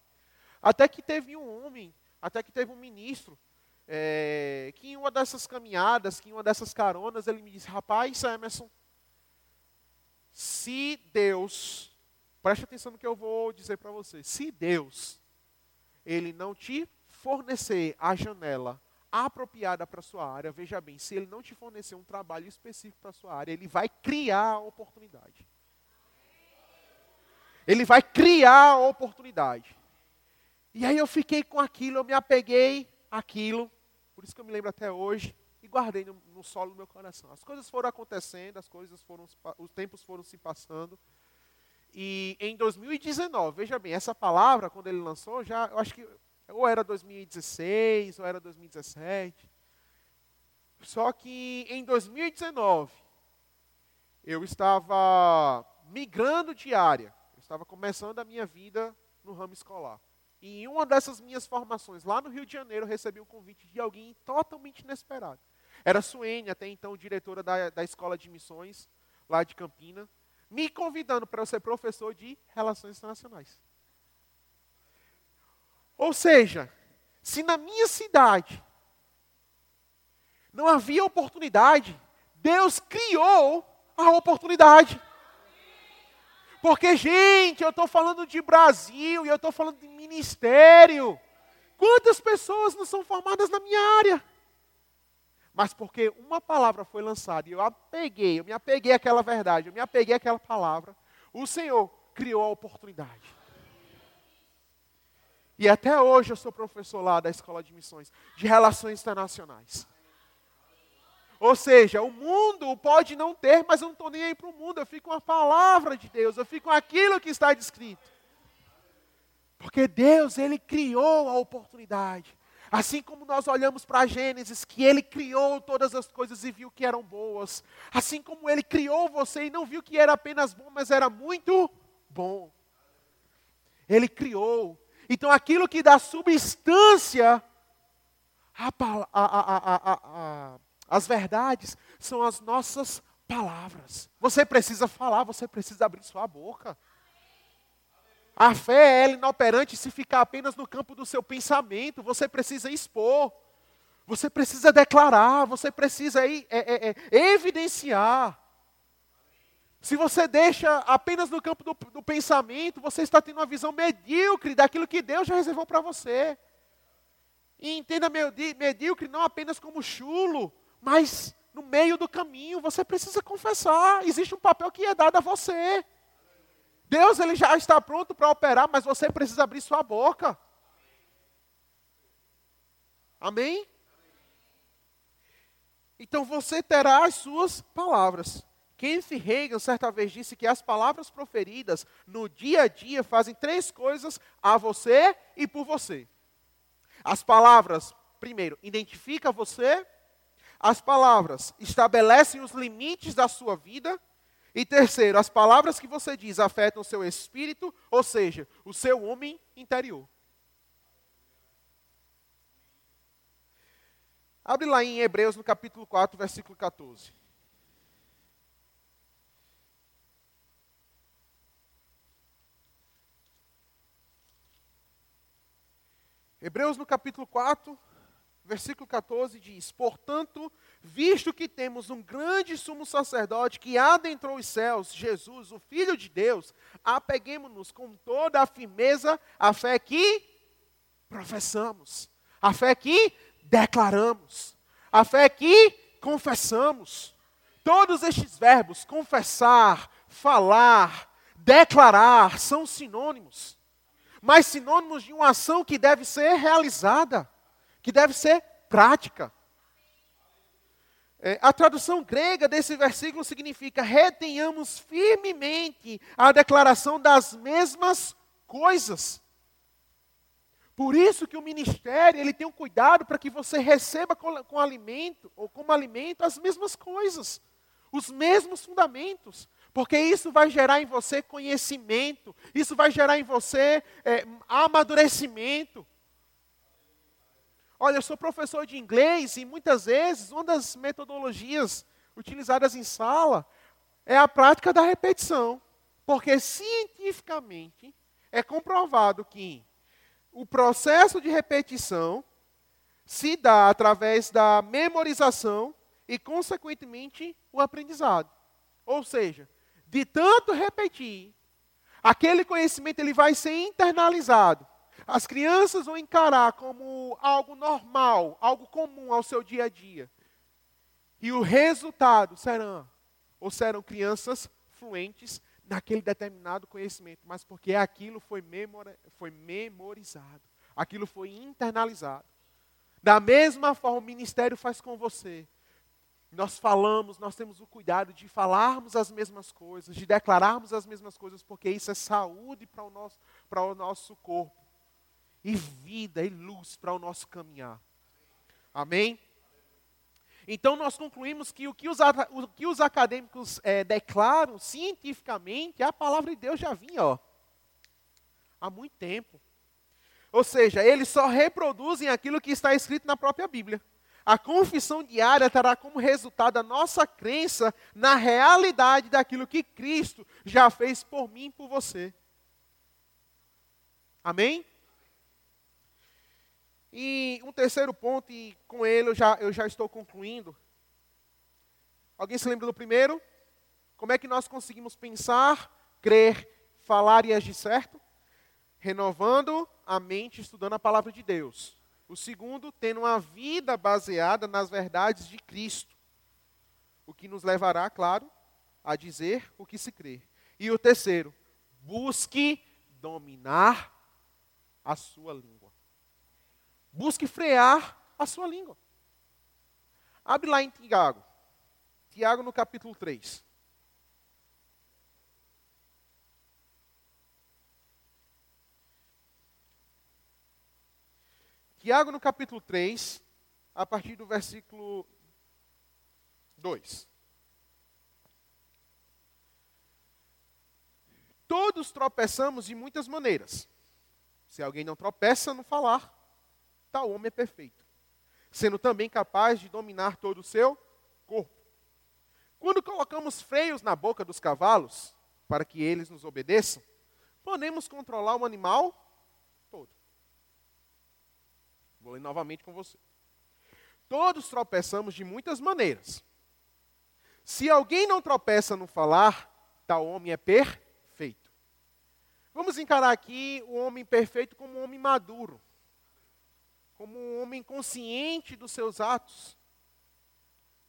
Até que teve um homem, até que teve um ministro, é, que em uma dessas caminhadas, que em uma dessas caronas, ele me disse: Rapaz, Emerson, se Deus, preste atenção no que eu vou dizer para você, se Deus, ele não te fornecer a janela apropriada para sua área, veja bem, se ele não te fornecer um trabalho específico para sua área, ele vai criar a oportunidade. Ele vai criar a oportunidade. E aí eu fiquei com aquilo, eu me apeguei àquilo, por isso que eu me lembro até hoje, e guardei no, no solo do meu coração. As coisas foram acontecendo, as coisas foram, os tempos foram se passando. E em 2019, veja bem, essa palavra, quando ele lançou, já, eu acho que ou era 2016, ou era 2017. Só que em 2019, eu estava migrando de área. Eu estava começando a minha vida no ramo escolar. E em uma dessas minhas formações, lá no Rio de Janeiro, eu recebi um convite de alguém totalmente inesperado. Era Suene, até então diretora da, da Escola de Missões, lá de Campina, me convidando para ser professor de Relações Internacionais. Ou seja, se na minha cidade não havia oportunidade, Deus criou a oportunidade. Porque, gente, eu estou falando de Brasil e eu estou falando de ministério. Quantas pessoas não são formadas na minha área? Mas porque uma palavra foi lançada e eu apeguei, eu me apeguei àquela verdade, eu me apeguei àquela palavra, o Senhor criou a oportunidade. E até hoje eu sou professor lá da Escola de Missões, de Relações Internacionais. Ou seja, o mundo pode não ter, mas eu não estou nem aí para o mundo, eu fico com a palavra de Deus, eu fico com aquilo que está descrito. Porque Deus, Ele criou a oportunidade. Assim como nós olhamos para Gênesis, que ele criou todas as coisas e viu que eram boas. Assim como ele criou você e não viu que era apenas bom, mas era muito bom. Ele criou. Então aquilo que dá substância às verdades são as nossas palavras. Você precisa falar, você precisa abrir sua boca. A fé é inoperante se ficar apenas no campo do seu pensamento. Você precisa expor. Você precisa declarar. Você precisa é, é, é, evidenciar. Se você deixa apenas no campo do, do, pensamento, você está tendo uma visão medíocre daquilo que Deus já reservou para você. E entenda medíocre não apenas como chulo, mas no meio do caminho. Você precisa confessar. Existe um papel que é dado a você. Deus ele já está pronto para operar, mas você precisa abrir sua boca. Amém? Então você terá as suas palavras. Kenneth Reagan certa vez disse que as palavras proferidas no dia a dia fazem três coisas a você e por você. As palavras, primeiro, identifica você. As palavras estabelecem os limites da sua vida. E terceiro, as palavras que você diz afetam o seu espírito, ou seja, o seu homem interior. Abre lá em Hebreus no capítulo 4, versículo 14. Hebreus no capítulo 4, versículo 14 diz: Portanto, visto que temos um grande sumo sacerdote que adentrou os céus, Jesus, o Filho de Deus, apeguemos-nos com toda a firmeza à fé que professamos, a fé que declaramos, a fé que confessamos. Todos estes verbos, confessar, falar, declarar, são sinônimos, mas sinônimos de uma ação que deve ser realizada que deve ser prática. É, a tradução grega desse versículo significa: retenhamos firmemente a declaração das mesmas coisas. Por isso que o ministério ele tem um cuidado para que você receba com, com alimento ou como alimento as mesmas coisas, os mesmos fundamentos, porque isso vai gerar em você conhecimento, isso vai gerar em você é, amadurecimento. Olha, eu sou professor de inglês e muitas vezes uma das metodologias utilizadas em sala é a prática da repetição. Porque cientificamente é comprovado que o processo de repetição se dá através da memorização e, consequentemente, o aprendizado. Ou seja, de tanto repetir, aquele conhecimento ele vai ser internalizado as crianças vão encarar como algo normal, algo comum ao seu dia a dia. E o resultado serão, ou serão crianças fluentes naquele determinado conhecimento, mas porque aquilo foi, memora, foi memorizado, aquilo foi internalizado. Da mesma forma, o ministério faz com você. Nós falamos, nós temos o cuidado de falarmos as mesmas coisas, de declararmos as mesmas coisas, porque isso é saúde para o nosso, para o nosso corpo e vida e luz para o nosso caminhar. Amém? Então nós concluímos que o que os, o que os acadêmicos é, declaram cientificamente, a palavra de Deus já vinha ó, há muito tempo. Ou seja, eles só reproduzem aquilo que está escrito na própria Bíblia. A confissão diária terá como resultado a nossa crença na realidade daquilo que Cristo já fez por mim e por você. Amém? E um terceiro ponto, e com ele eu já, eu já estou concluindo. Alguém se lembra do primeiro? Como é que nós conseguimos pensar, crer, falar e agir certo? Renovando a mente, estudando a palavra de Deus. O segundo, tendo uma vida baseada nas verdades de Cristo. O que nos levará, claro, a dizer o que se crê. E o terceiro, busque dominar a sua língua. Busque frear a sua língua. Abre lá em Tiago. Tiago no capítulo 3. Tiago, no capítulo 3, a partir do versículo 2. Todos tropeçamos de muitas maneiras. Se alguém não tropeça no falar, tal homem é perfeito, sendo também capaz de dominar todo o seu corpo. Quando colocamos freios na boca dos cavalos, para que eles nos obedeçam, podemos controlar o animal todo. Vou ler novamente com você. Todos tropeçamos de muitas maneiras. Se alguém não tropeça no falar, tal homem é perfeito. Vamos encarar aqui o homem perfeito como um homem maduro, como um homem consciente dos seus atos,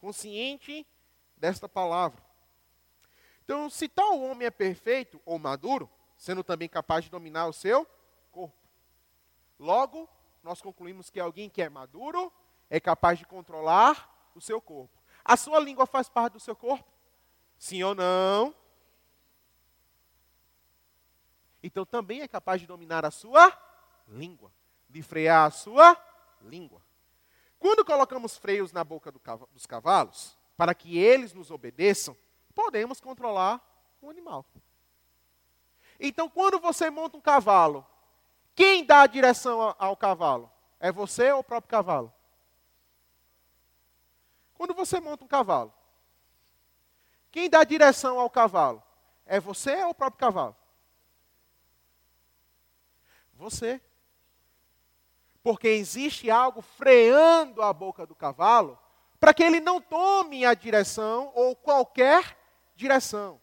consciente desta palavra. Então, se tal homem é perfeito ou maduro, sendo também capaz de dominar o seu corpo. Logo, nós concluímos que alguém que é maduro é capaz de controlar o seu corpo. A sua língua faz parte do seu corpo? Sim ou não? Então também é capaz de dominar a sua língua, de frear a sua língua. Quando colocamos freios na boca do dos cavalos, para que eles nos obedeçam, podemos controlar o animal. Então, quando você monta um cavalo, quem dá a direção ao cavalo? É você ou o próprio cavalo? Quando você monta um cavalo, quem dá a direção ao cavalo? É você ou o próprio cavalo? Você. Porque existe algo freando a boca do cavalo para que ele não tome a direção ou qualquer direção.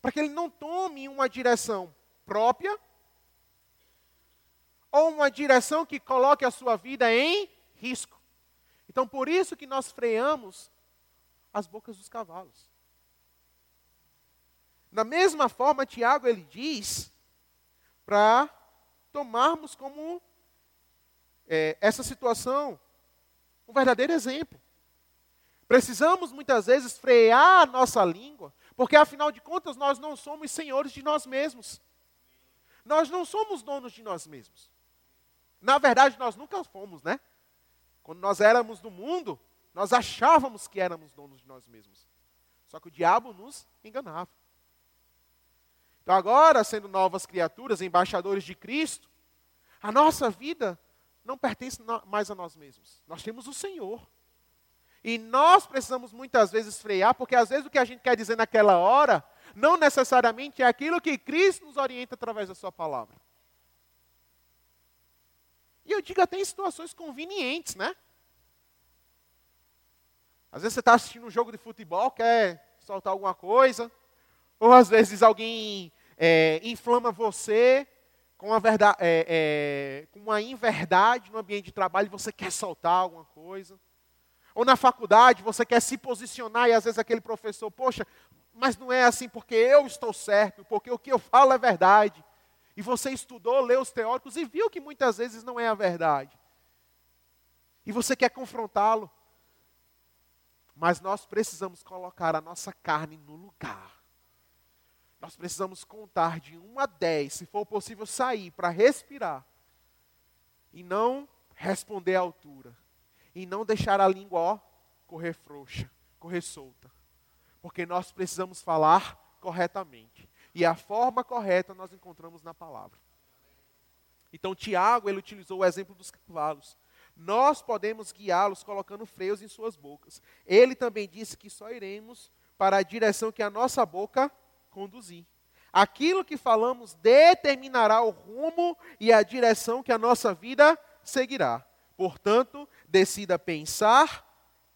Para que ele não tome uma direção própria ou uma direção que coloque a sua vida em risco. Então, por isso que nós freamos as bocas dos cavalos. Da mesma forma, Tiago ele diz para tomarmos como é, essa situação um verdadeiro exemplo. Precisamos muitas vezes frear a nossa língua, porque afinal de contas nós não somos senhores de nós mesmos. Nós não somos donos de nós mesmos. Na verdade, nós nunca fomos, né? Quando nós éramos do mundo, nós achávamos que éramos donos de nós mesmos. Só que o diabo nos enganava. Então, agora, sendo novas criaturas, embaixadores de Cristo, a nossa vida não pertence mais a nós mesmos. Nós temos o Senhor. E nós precisamos muitas vezes frear, porque às vezes o que a gente quer dizer naquela hora, não necessariamente é aquilo que Cristo nos orienta através da Sua palavra. E eu digo até em situações convenientes, né? Às vezes você está assistindo um jogo de futebol, quer soltar alguma coisa, ou às vezes alguém é, inflama você com uma, verdade, é, é, com uma inverdade no ambiente de trabalho e você quer soltar alguma coisa. Ou na faculdade você quer se posicionar e às vezes aquele professor, poxa, mas não é assim porque eu estou certo, porque o que eu falo é verdade. E você estudou, leu os teóricos e viu que muitas vezes não é a verdade. E você quer confrontá-lo. Mas nós precisamos colocar a nossa carne no lugar. Nós precisamos contar de 1 a 10, se for possível sair para respirar. E não responder à altura e não deixar a língua ó, correr frouxa, correr solta. Porque nós precisamos falar corretamente. E a forma correta nós encontramos na palavra. Então Tiago, ele utilizou o exemplo dos cavalos. Nós podemos guiá-los colocando freios em suas bocas. Ele também disse que só iremos para a direção que a nossa boca conduzir. Aquilo que falamos determinará o rumo e a direção que a nossa vida seguirá. Portanto, decida pensar,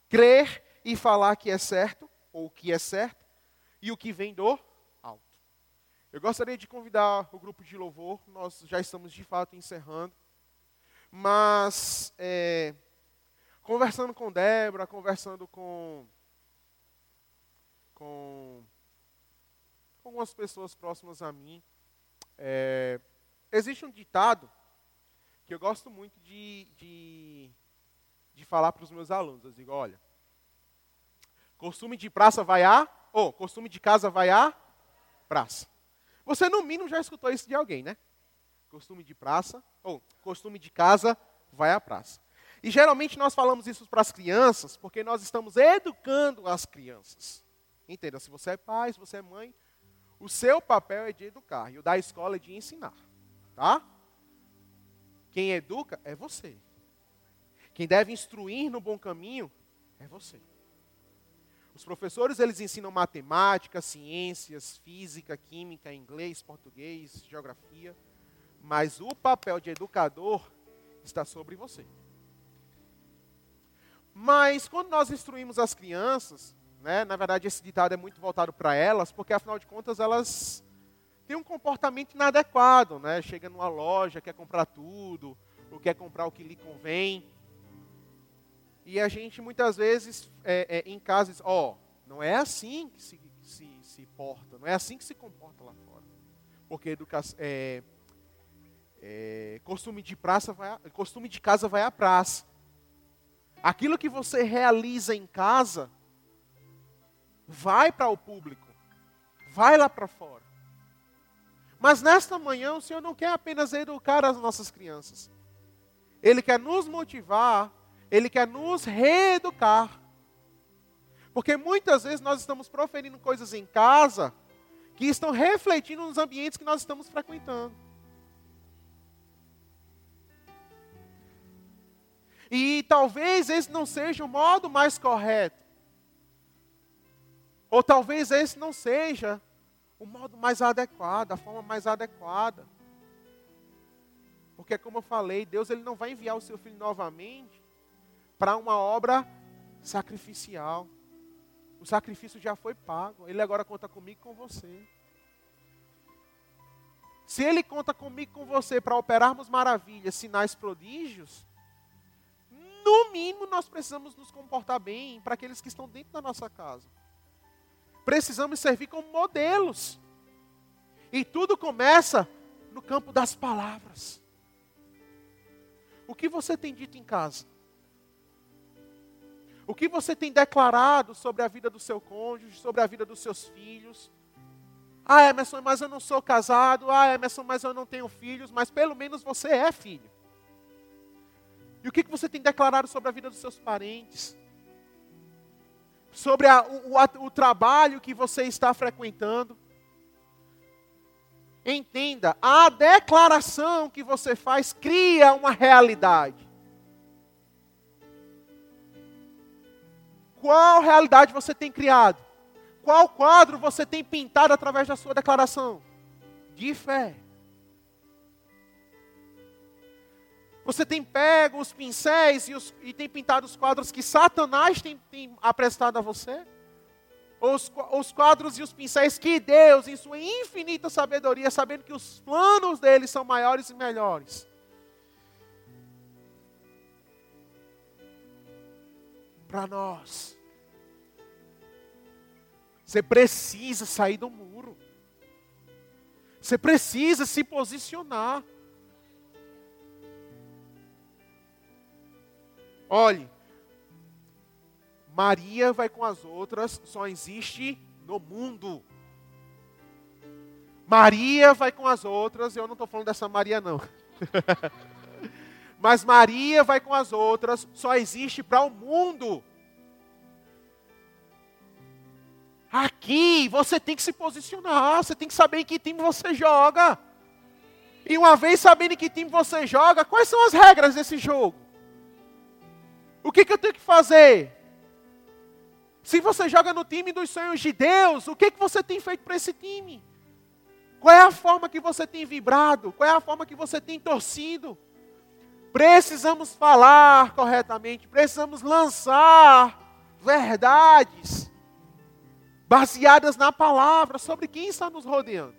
crer e falar que é certo, ou que é certo, e o que vem do alto. Eu gostaria de convidar o grupo de louvor, nós já estamos de fato encerrando, mas é, conversando com Débora, conversando com, com, com algumas pessoas próximas a mim, é, existe um ditado que eu gosto muito de, de, de falar para os meus alunos. Eu digo, olha, costume de praça vai a, ou costume de casa vai a praça. Você no mínimo já escutou isso de alguém, né? Costume de praça, ou costume de casa vai à praça. E geralmente nós falamos isso para as crianças, porque nós estamos educando as crianças. Entenda, se você é pai, se você é mãe, o seu papel é de educar, e o da escola é de ensinar. Tá? Quem educa é você. Quem deve instruir no bom caminho é você. Os professores, eles ensinam matemática, ciências, física, química, inglês, português, geografia, mas o papel de educador está sobre você. Mas quando nós instruímos as crianças, né, na verdade esse ditado é muito voltado para elas, porque afinal de contas elas têm um comportamento inadequado, né? Chega numa loja, quer comprar tudo, ou quer comprar o que lhe convém. E a gente muitas vezes é, é, em casa diz, ó, oh, não é assim que se, se, se, porta, não é assim que se comporta lá fora. Porque educação, é, é, costume de praça vai, costume de casa vai à praça. Aquilo que você realiza em casa vai para o público, vai lá para fora. Mas nesta manhã o Senhor não quer apenas educar as nossas crianças. Ele quer nos motivar ele quer nos reeducar. Porque muitas vezes nós estamos proferindo coisas em casa que estão refletindo nos ambientes que nós estamos frequentando. E talvez esse não seja o modo mais correto. Ou talvez esse não seja o modo mais adequado, a forma mais adequada. Porque como eu falei, Deus ele não vai enviar o seu filho novamente para uma obra sacrificial. O sacrifício já foi pago. Ele agora conta comigo e com você. Se ele conta comigo e com você para operarmos maravilhas, sinais, prodígios, no mínimo nós precisamos nos comportar bem para aqueles que estão dentro da nossa casa. Precisamos servir como modelos. E tudo começa no campo das palavras. O que você tem dito em casa? O que você tem declarado sobre a vida do seu cônjuge, sobre a vida dos seus filhos? Ah, Emerson, mas eu não sou casado. Ah, Emerson, mas eu não tenho filhos. Mas pelo menos você é filho. E o que você tem declarado sobre a vida dos seus parentes? Sobre a, o, o trabalho que você está frequentando? Entenda, a declaração que você faz cria uma realidade. Qual realidade você tem criado? Qual quadro você tem pintado através da sua declaração? De fé. Você tem pego os pincéis e, os, e tem pintado os quadros que Satanás tem, tem apresentado a você? Os, os quadros e os pincéis que Deus, em sua infinita sabedoria, sabendo que os planos dele são maiores e melhores, para nós. Você precisa sair do muro. Você precisa se posicionar. Olhe, Maria vai com as outras, só existe no mundo. Maria vai com as outras, eu não estou falando dessa Maria, não. Mas Maria vai com as outras, só existe para o mundo. Aqui você tem que se posicionar, você tem que saber em que time você joga. E uma vez sabendo em que time você joga, quais são as regras desse jogo? O que, que eu tenho que fazer? Se você joga no time dos sonhos de Deus, o que, que você tem feito para esse time? Qual é a forma que você tem vibrado? Qual é a forma que você tem torcido? Precisamos falar corretamente, precisamos lançar verdades baseadas na palavra sobre quem está nos rodeando.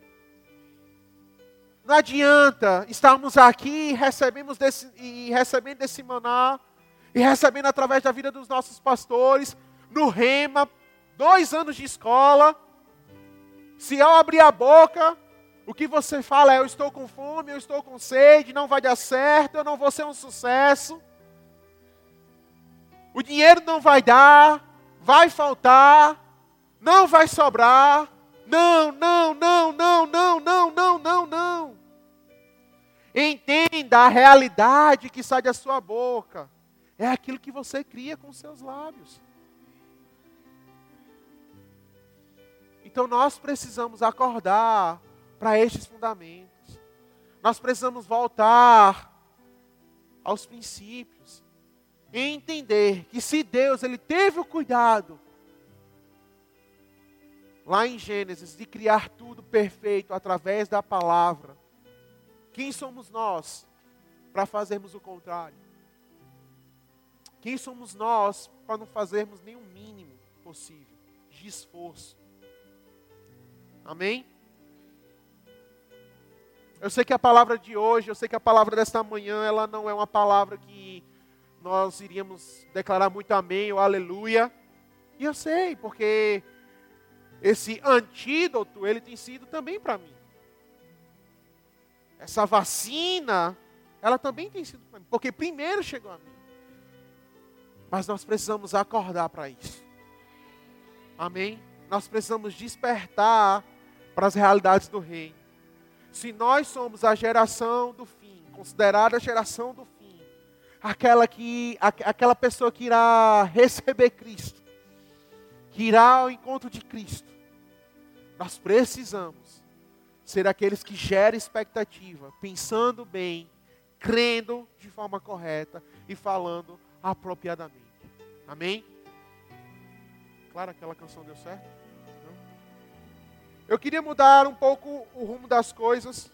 Não adianta estarmos aqui recebemos desse, e recebendo desse maná, e recebendo através da vida dos nossos pastores, no rema, dois anos de escola. Se eu abrir a boca, o que você fala é: eu estou com fome, eu estou com sede, não vai dar certo, eu não vou ser um sucesso. O dinheiro não vai dar, vai faltar, não vai sobrar. Não, não, não, não, não, não, não, não, não. Entenda a realidade que sai da sua boca. É aquilo que você cria com seus lábios. Então nós precisamos acordar para estes fundamentos. Nós precisamos voltar aos princípios e entender que se Deus ele teve o cuidado lá em Gênesis de criar tudo perfeito através da palavra, quem somos nós para fazermos o contrário? Quem somos nós para não fazermos o mínimo possível de esforço? Amém? Eu sei que a palavra de hoje, eu sei que a palavra desta manhã, ela não é uma palavra que nós iríamos declarar muito amém ou aleluia. E eu sei, porque esse antídoto, ele tem sido também para mim. Essa vacina, ela também tem sido para mim, porque primeiro chegou a mim. Mas nós precisamos acordar para isso. Amém? Nós precisamos despertar para as realidades do reino. Se nós somos a geração do fim, considerada a geração do fim, aquela que aquela pessoa que irá receber Cristo, que irá ao encontro de Cristo, nós precisamos ser aqueles que geram expectativa, pensando bem, crendo de forma correta e falando apropriadamente. Amém? Claro, aquela canção deu certo? Eu queria mudar um pouco o rumo das coisas.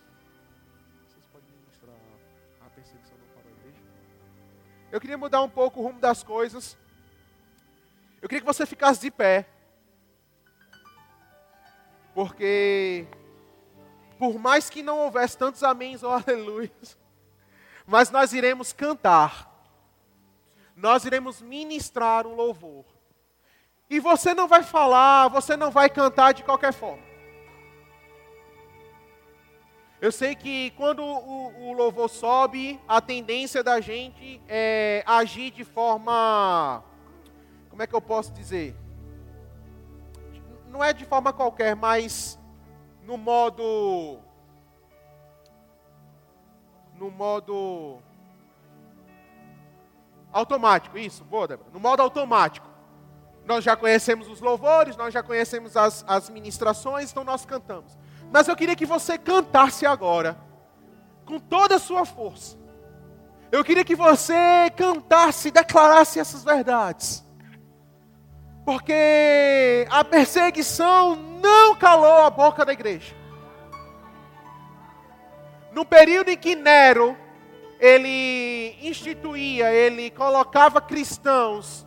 Vocês podem mostrar a perseguição não a igreja? Eu queria mudar um pouco o rumo das coisas. Eu queria que você ficasse de pé. Porque, por mais que não houvesse tantos améns ou aleluias, mas nós iremos cantar. Nós iremos ministrar um louvor. E você não vai falar, você não vai cantar de qualquer forma. Eu sei que quando o, o, louvor sobe, a tendência da gente é agir de forma. Como é que eu posso dizer? Não é de forma qualquer, mas no modo. No modo. Automático, isso, boa, Débora. No modo automático. Nós já conhecemos os louvores, nós já conhecemos as, as ministrações, então nós cantamos. Mas eu queria que você cantasse agora, com toda a sua força. Eu queria que você cantasse, declarasse essas verdades. Porque a perseguição não calou a boca da igreja. No período em que Nero ele instituía, ele colocava cristãos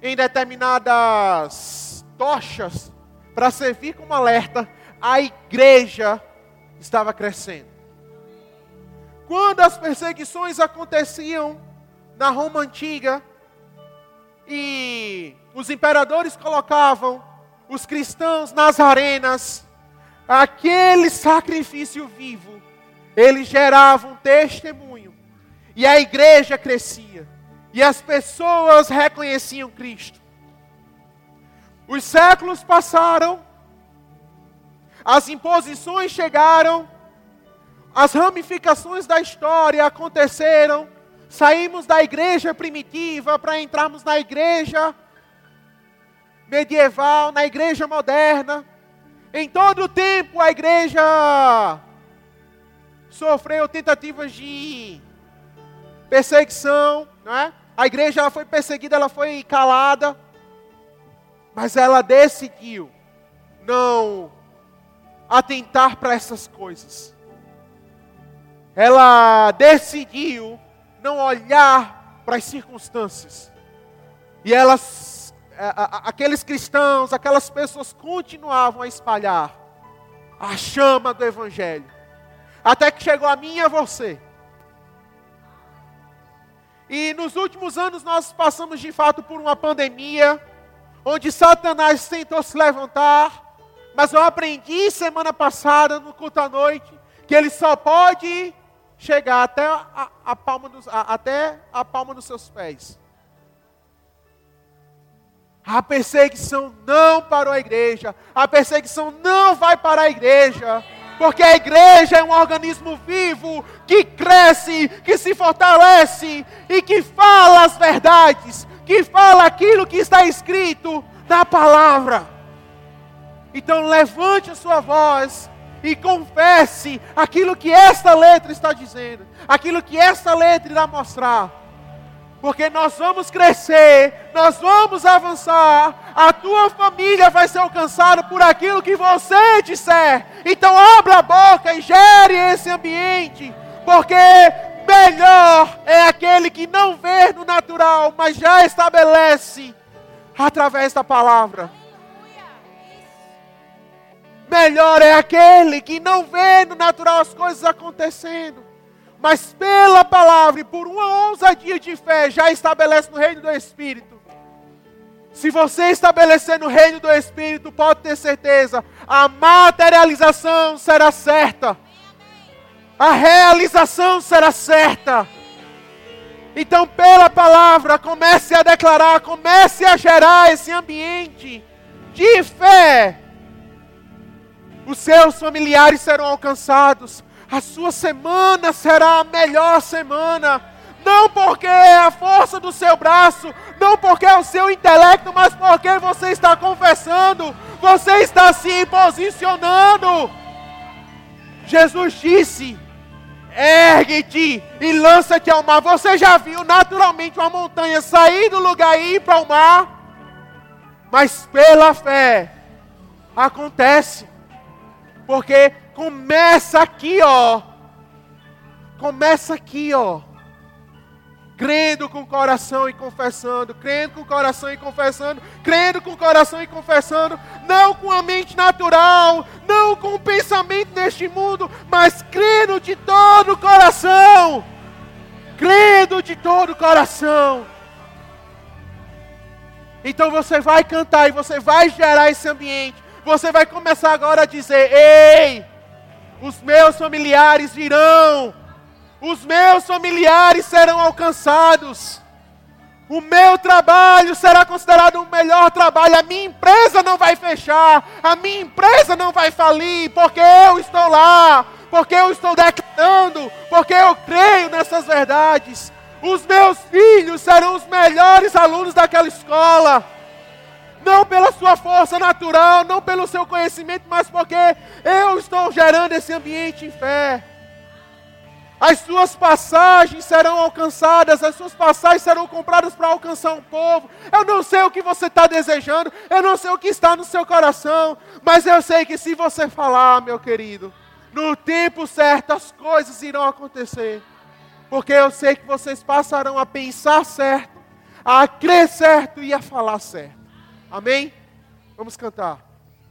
em determinadas tochas para servir como alerta, a igreja estava crescendo. Quando as perseguições aconteciam na Roma antiga e os imperadores colocavam os cristãos nas arenas, aquele sacrifício vivo, ele gerava um testemunho. E a igreja crescia. E as pessoas reconheciam Cristo. Os séculos passaram. As imposições chegaram, as ramificações da história aconteceram, saímos da igreja primitiva para entrarmos na igreja medieval, na igreja moderna. Em todo o tempo a igreja sofreu tentativas de perseguição, não é? A igreja ela foi perseguida, ela foi calada, mas ela decidiu não atentar para essas coisas. Ela decidiu não olhar para as circunstâncias. E elas, aqueles cristãos, aquelas pessoas continuavam a espalhar a chama do Evangelho. Até que chegou a mim e a você. E nos últimos anos nós passamos de fato por uma pandemia, onde Satanás tentou se levantar, mas eu aprendi semana passada no culto à noite que ele só pode chegar até a, a palma dos, a, até a palma dos seus pés. A perseguição não parou a igreja. A perseguição não vai parar a igreja. Porque a igreja é um organismo vivo que cresce, que se fortalece e que fala as verdades, que fala aquilo que está escrito na palavra. Então levante a sua voz e confesse aquilo que esta letra está dizendo, aquilo que esta letra irá mostrar. Porque nós vamos crescer, nós vamos avançar, a tua família vai ser alcançada por aquilo que você disser. Então abra a boca e gere esse ambiente, porque melhor é aquele que não vê no natural, mas já estabelece através da palavra. Melhor é aquele que não vê no natural as coisas acontecendo, mas pela palavra e por uma ousadia de fé já estabelece no reino do Espírito. Se você estabelecer no reino do Espírito, pode ter certeza, a materialização será certa. A realização será certa. Então, pela palavra, comece a declarar, comece a gerar esse ambiente de fé. Os seus familiares serão alcançados, a sua semana será a melhor semana. Não porque é a força do seu braço, não porque é o seu intelecto, mas porque você está confessando, você está se posicionando. Jesus disse: ergue-te e lança-te ao mar. Você já viu naturalmente uma montanha sair do lugar e ir para o mar? Mas pela fé acontece, porque Começa aqui, ó. Começa aqui, ó. Crendo com o coração e confessando, crendo com o coração e confessando, crendo com o coração e confessando, não com a mente natural, não com o pensamento neste mundo, mas crendo de todo o coração. Crendo de todo o coração. Então você vai cantar e você vai gerar esse ambiente. Você vai começar agora a dizer: Ei, os meus familiares virão, os meus familiares serão alcançados, o meu trabalho será considerado o melhor trabalho, a minha empresa não vai fechar, a minha empresa não vai falir, porque eu estou lá, porque eu estou declarando, porque eu creio nessas verdades. Os meus filhos serão os melhores alunos daquela escola não pela sua força natural, não pelo seu conhecimento, mas porque eu estou gerando esse ambiente em fé. As suas passagens serão alcançadas, as suas passagens serão compradas para alcançar um povo. Eu não sei o que você está desejando, eu não sei o que está no seu coração, mas eu sei que se você falar, meu querido, no tempo certo as coisas irão acontecer. Porque eu sei que vocês passarão a pensar certo, a crer certo e a falar certo. Amém? Vamos cantar.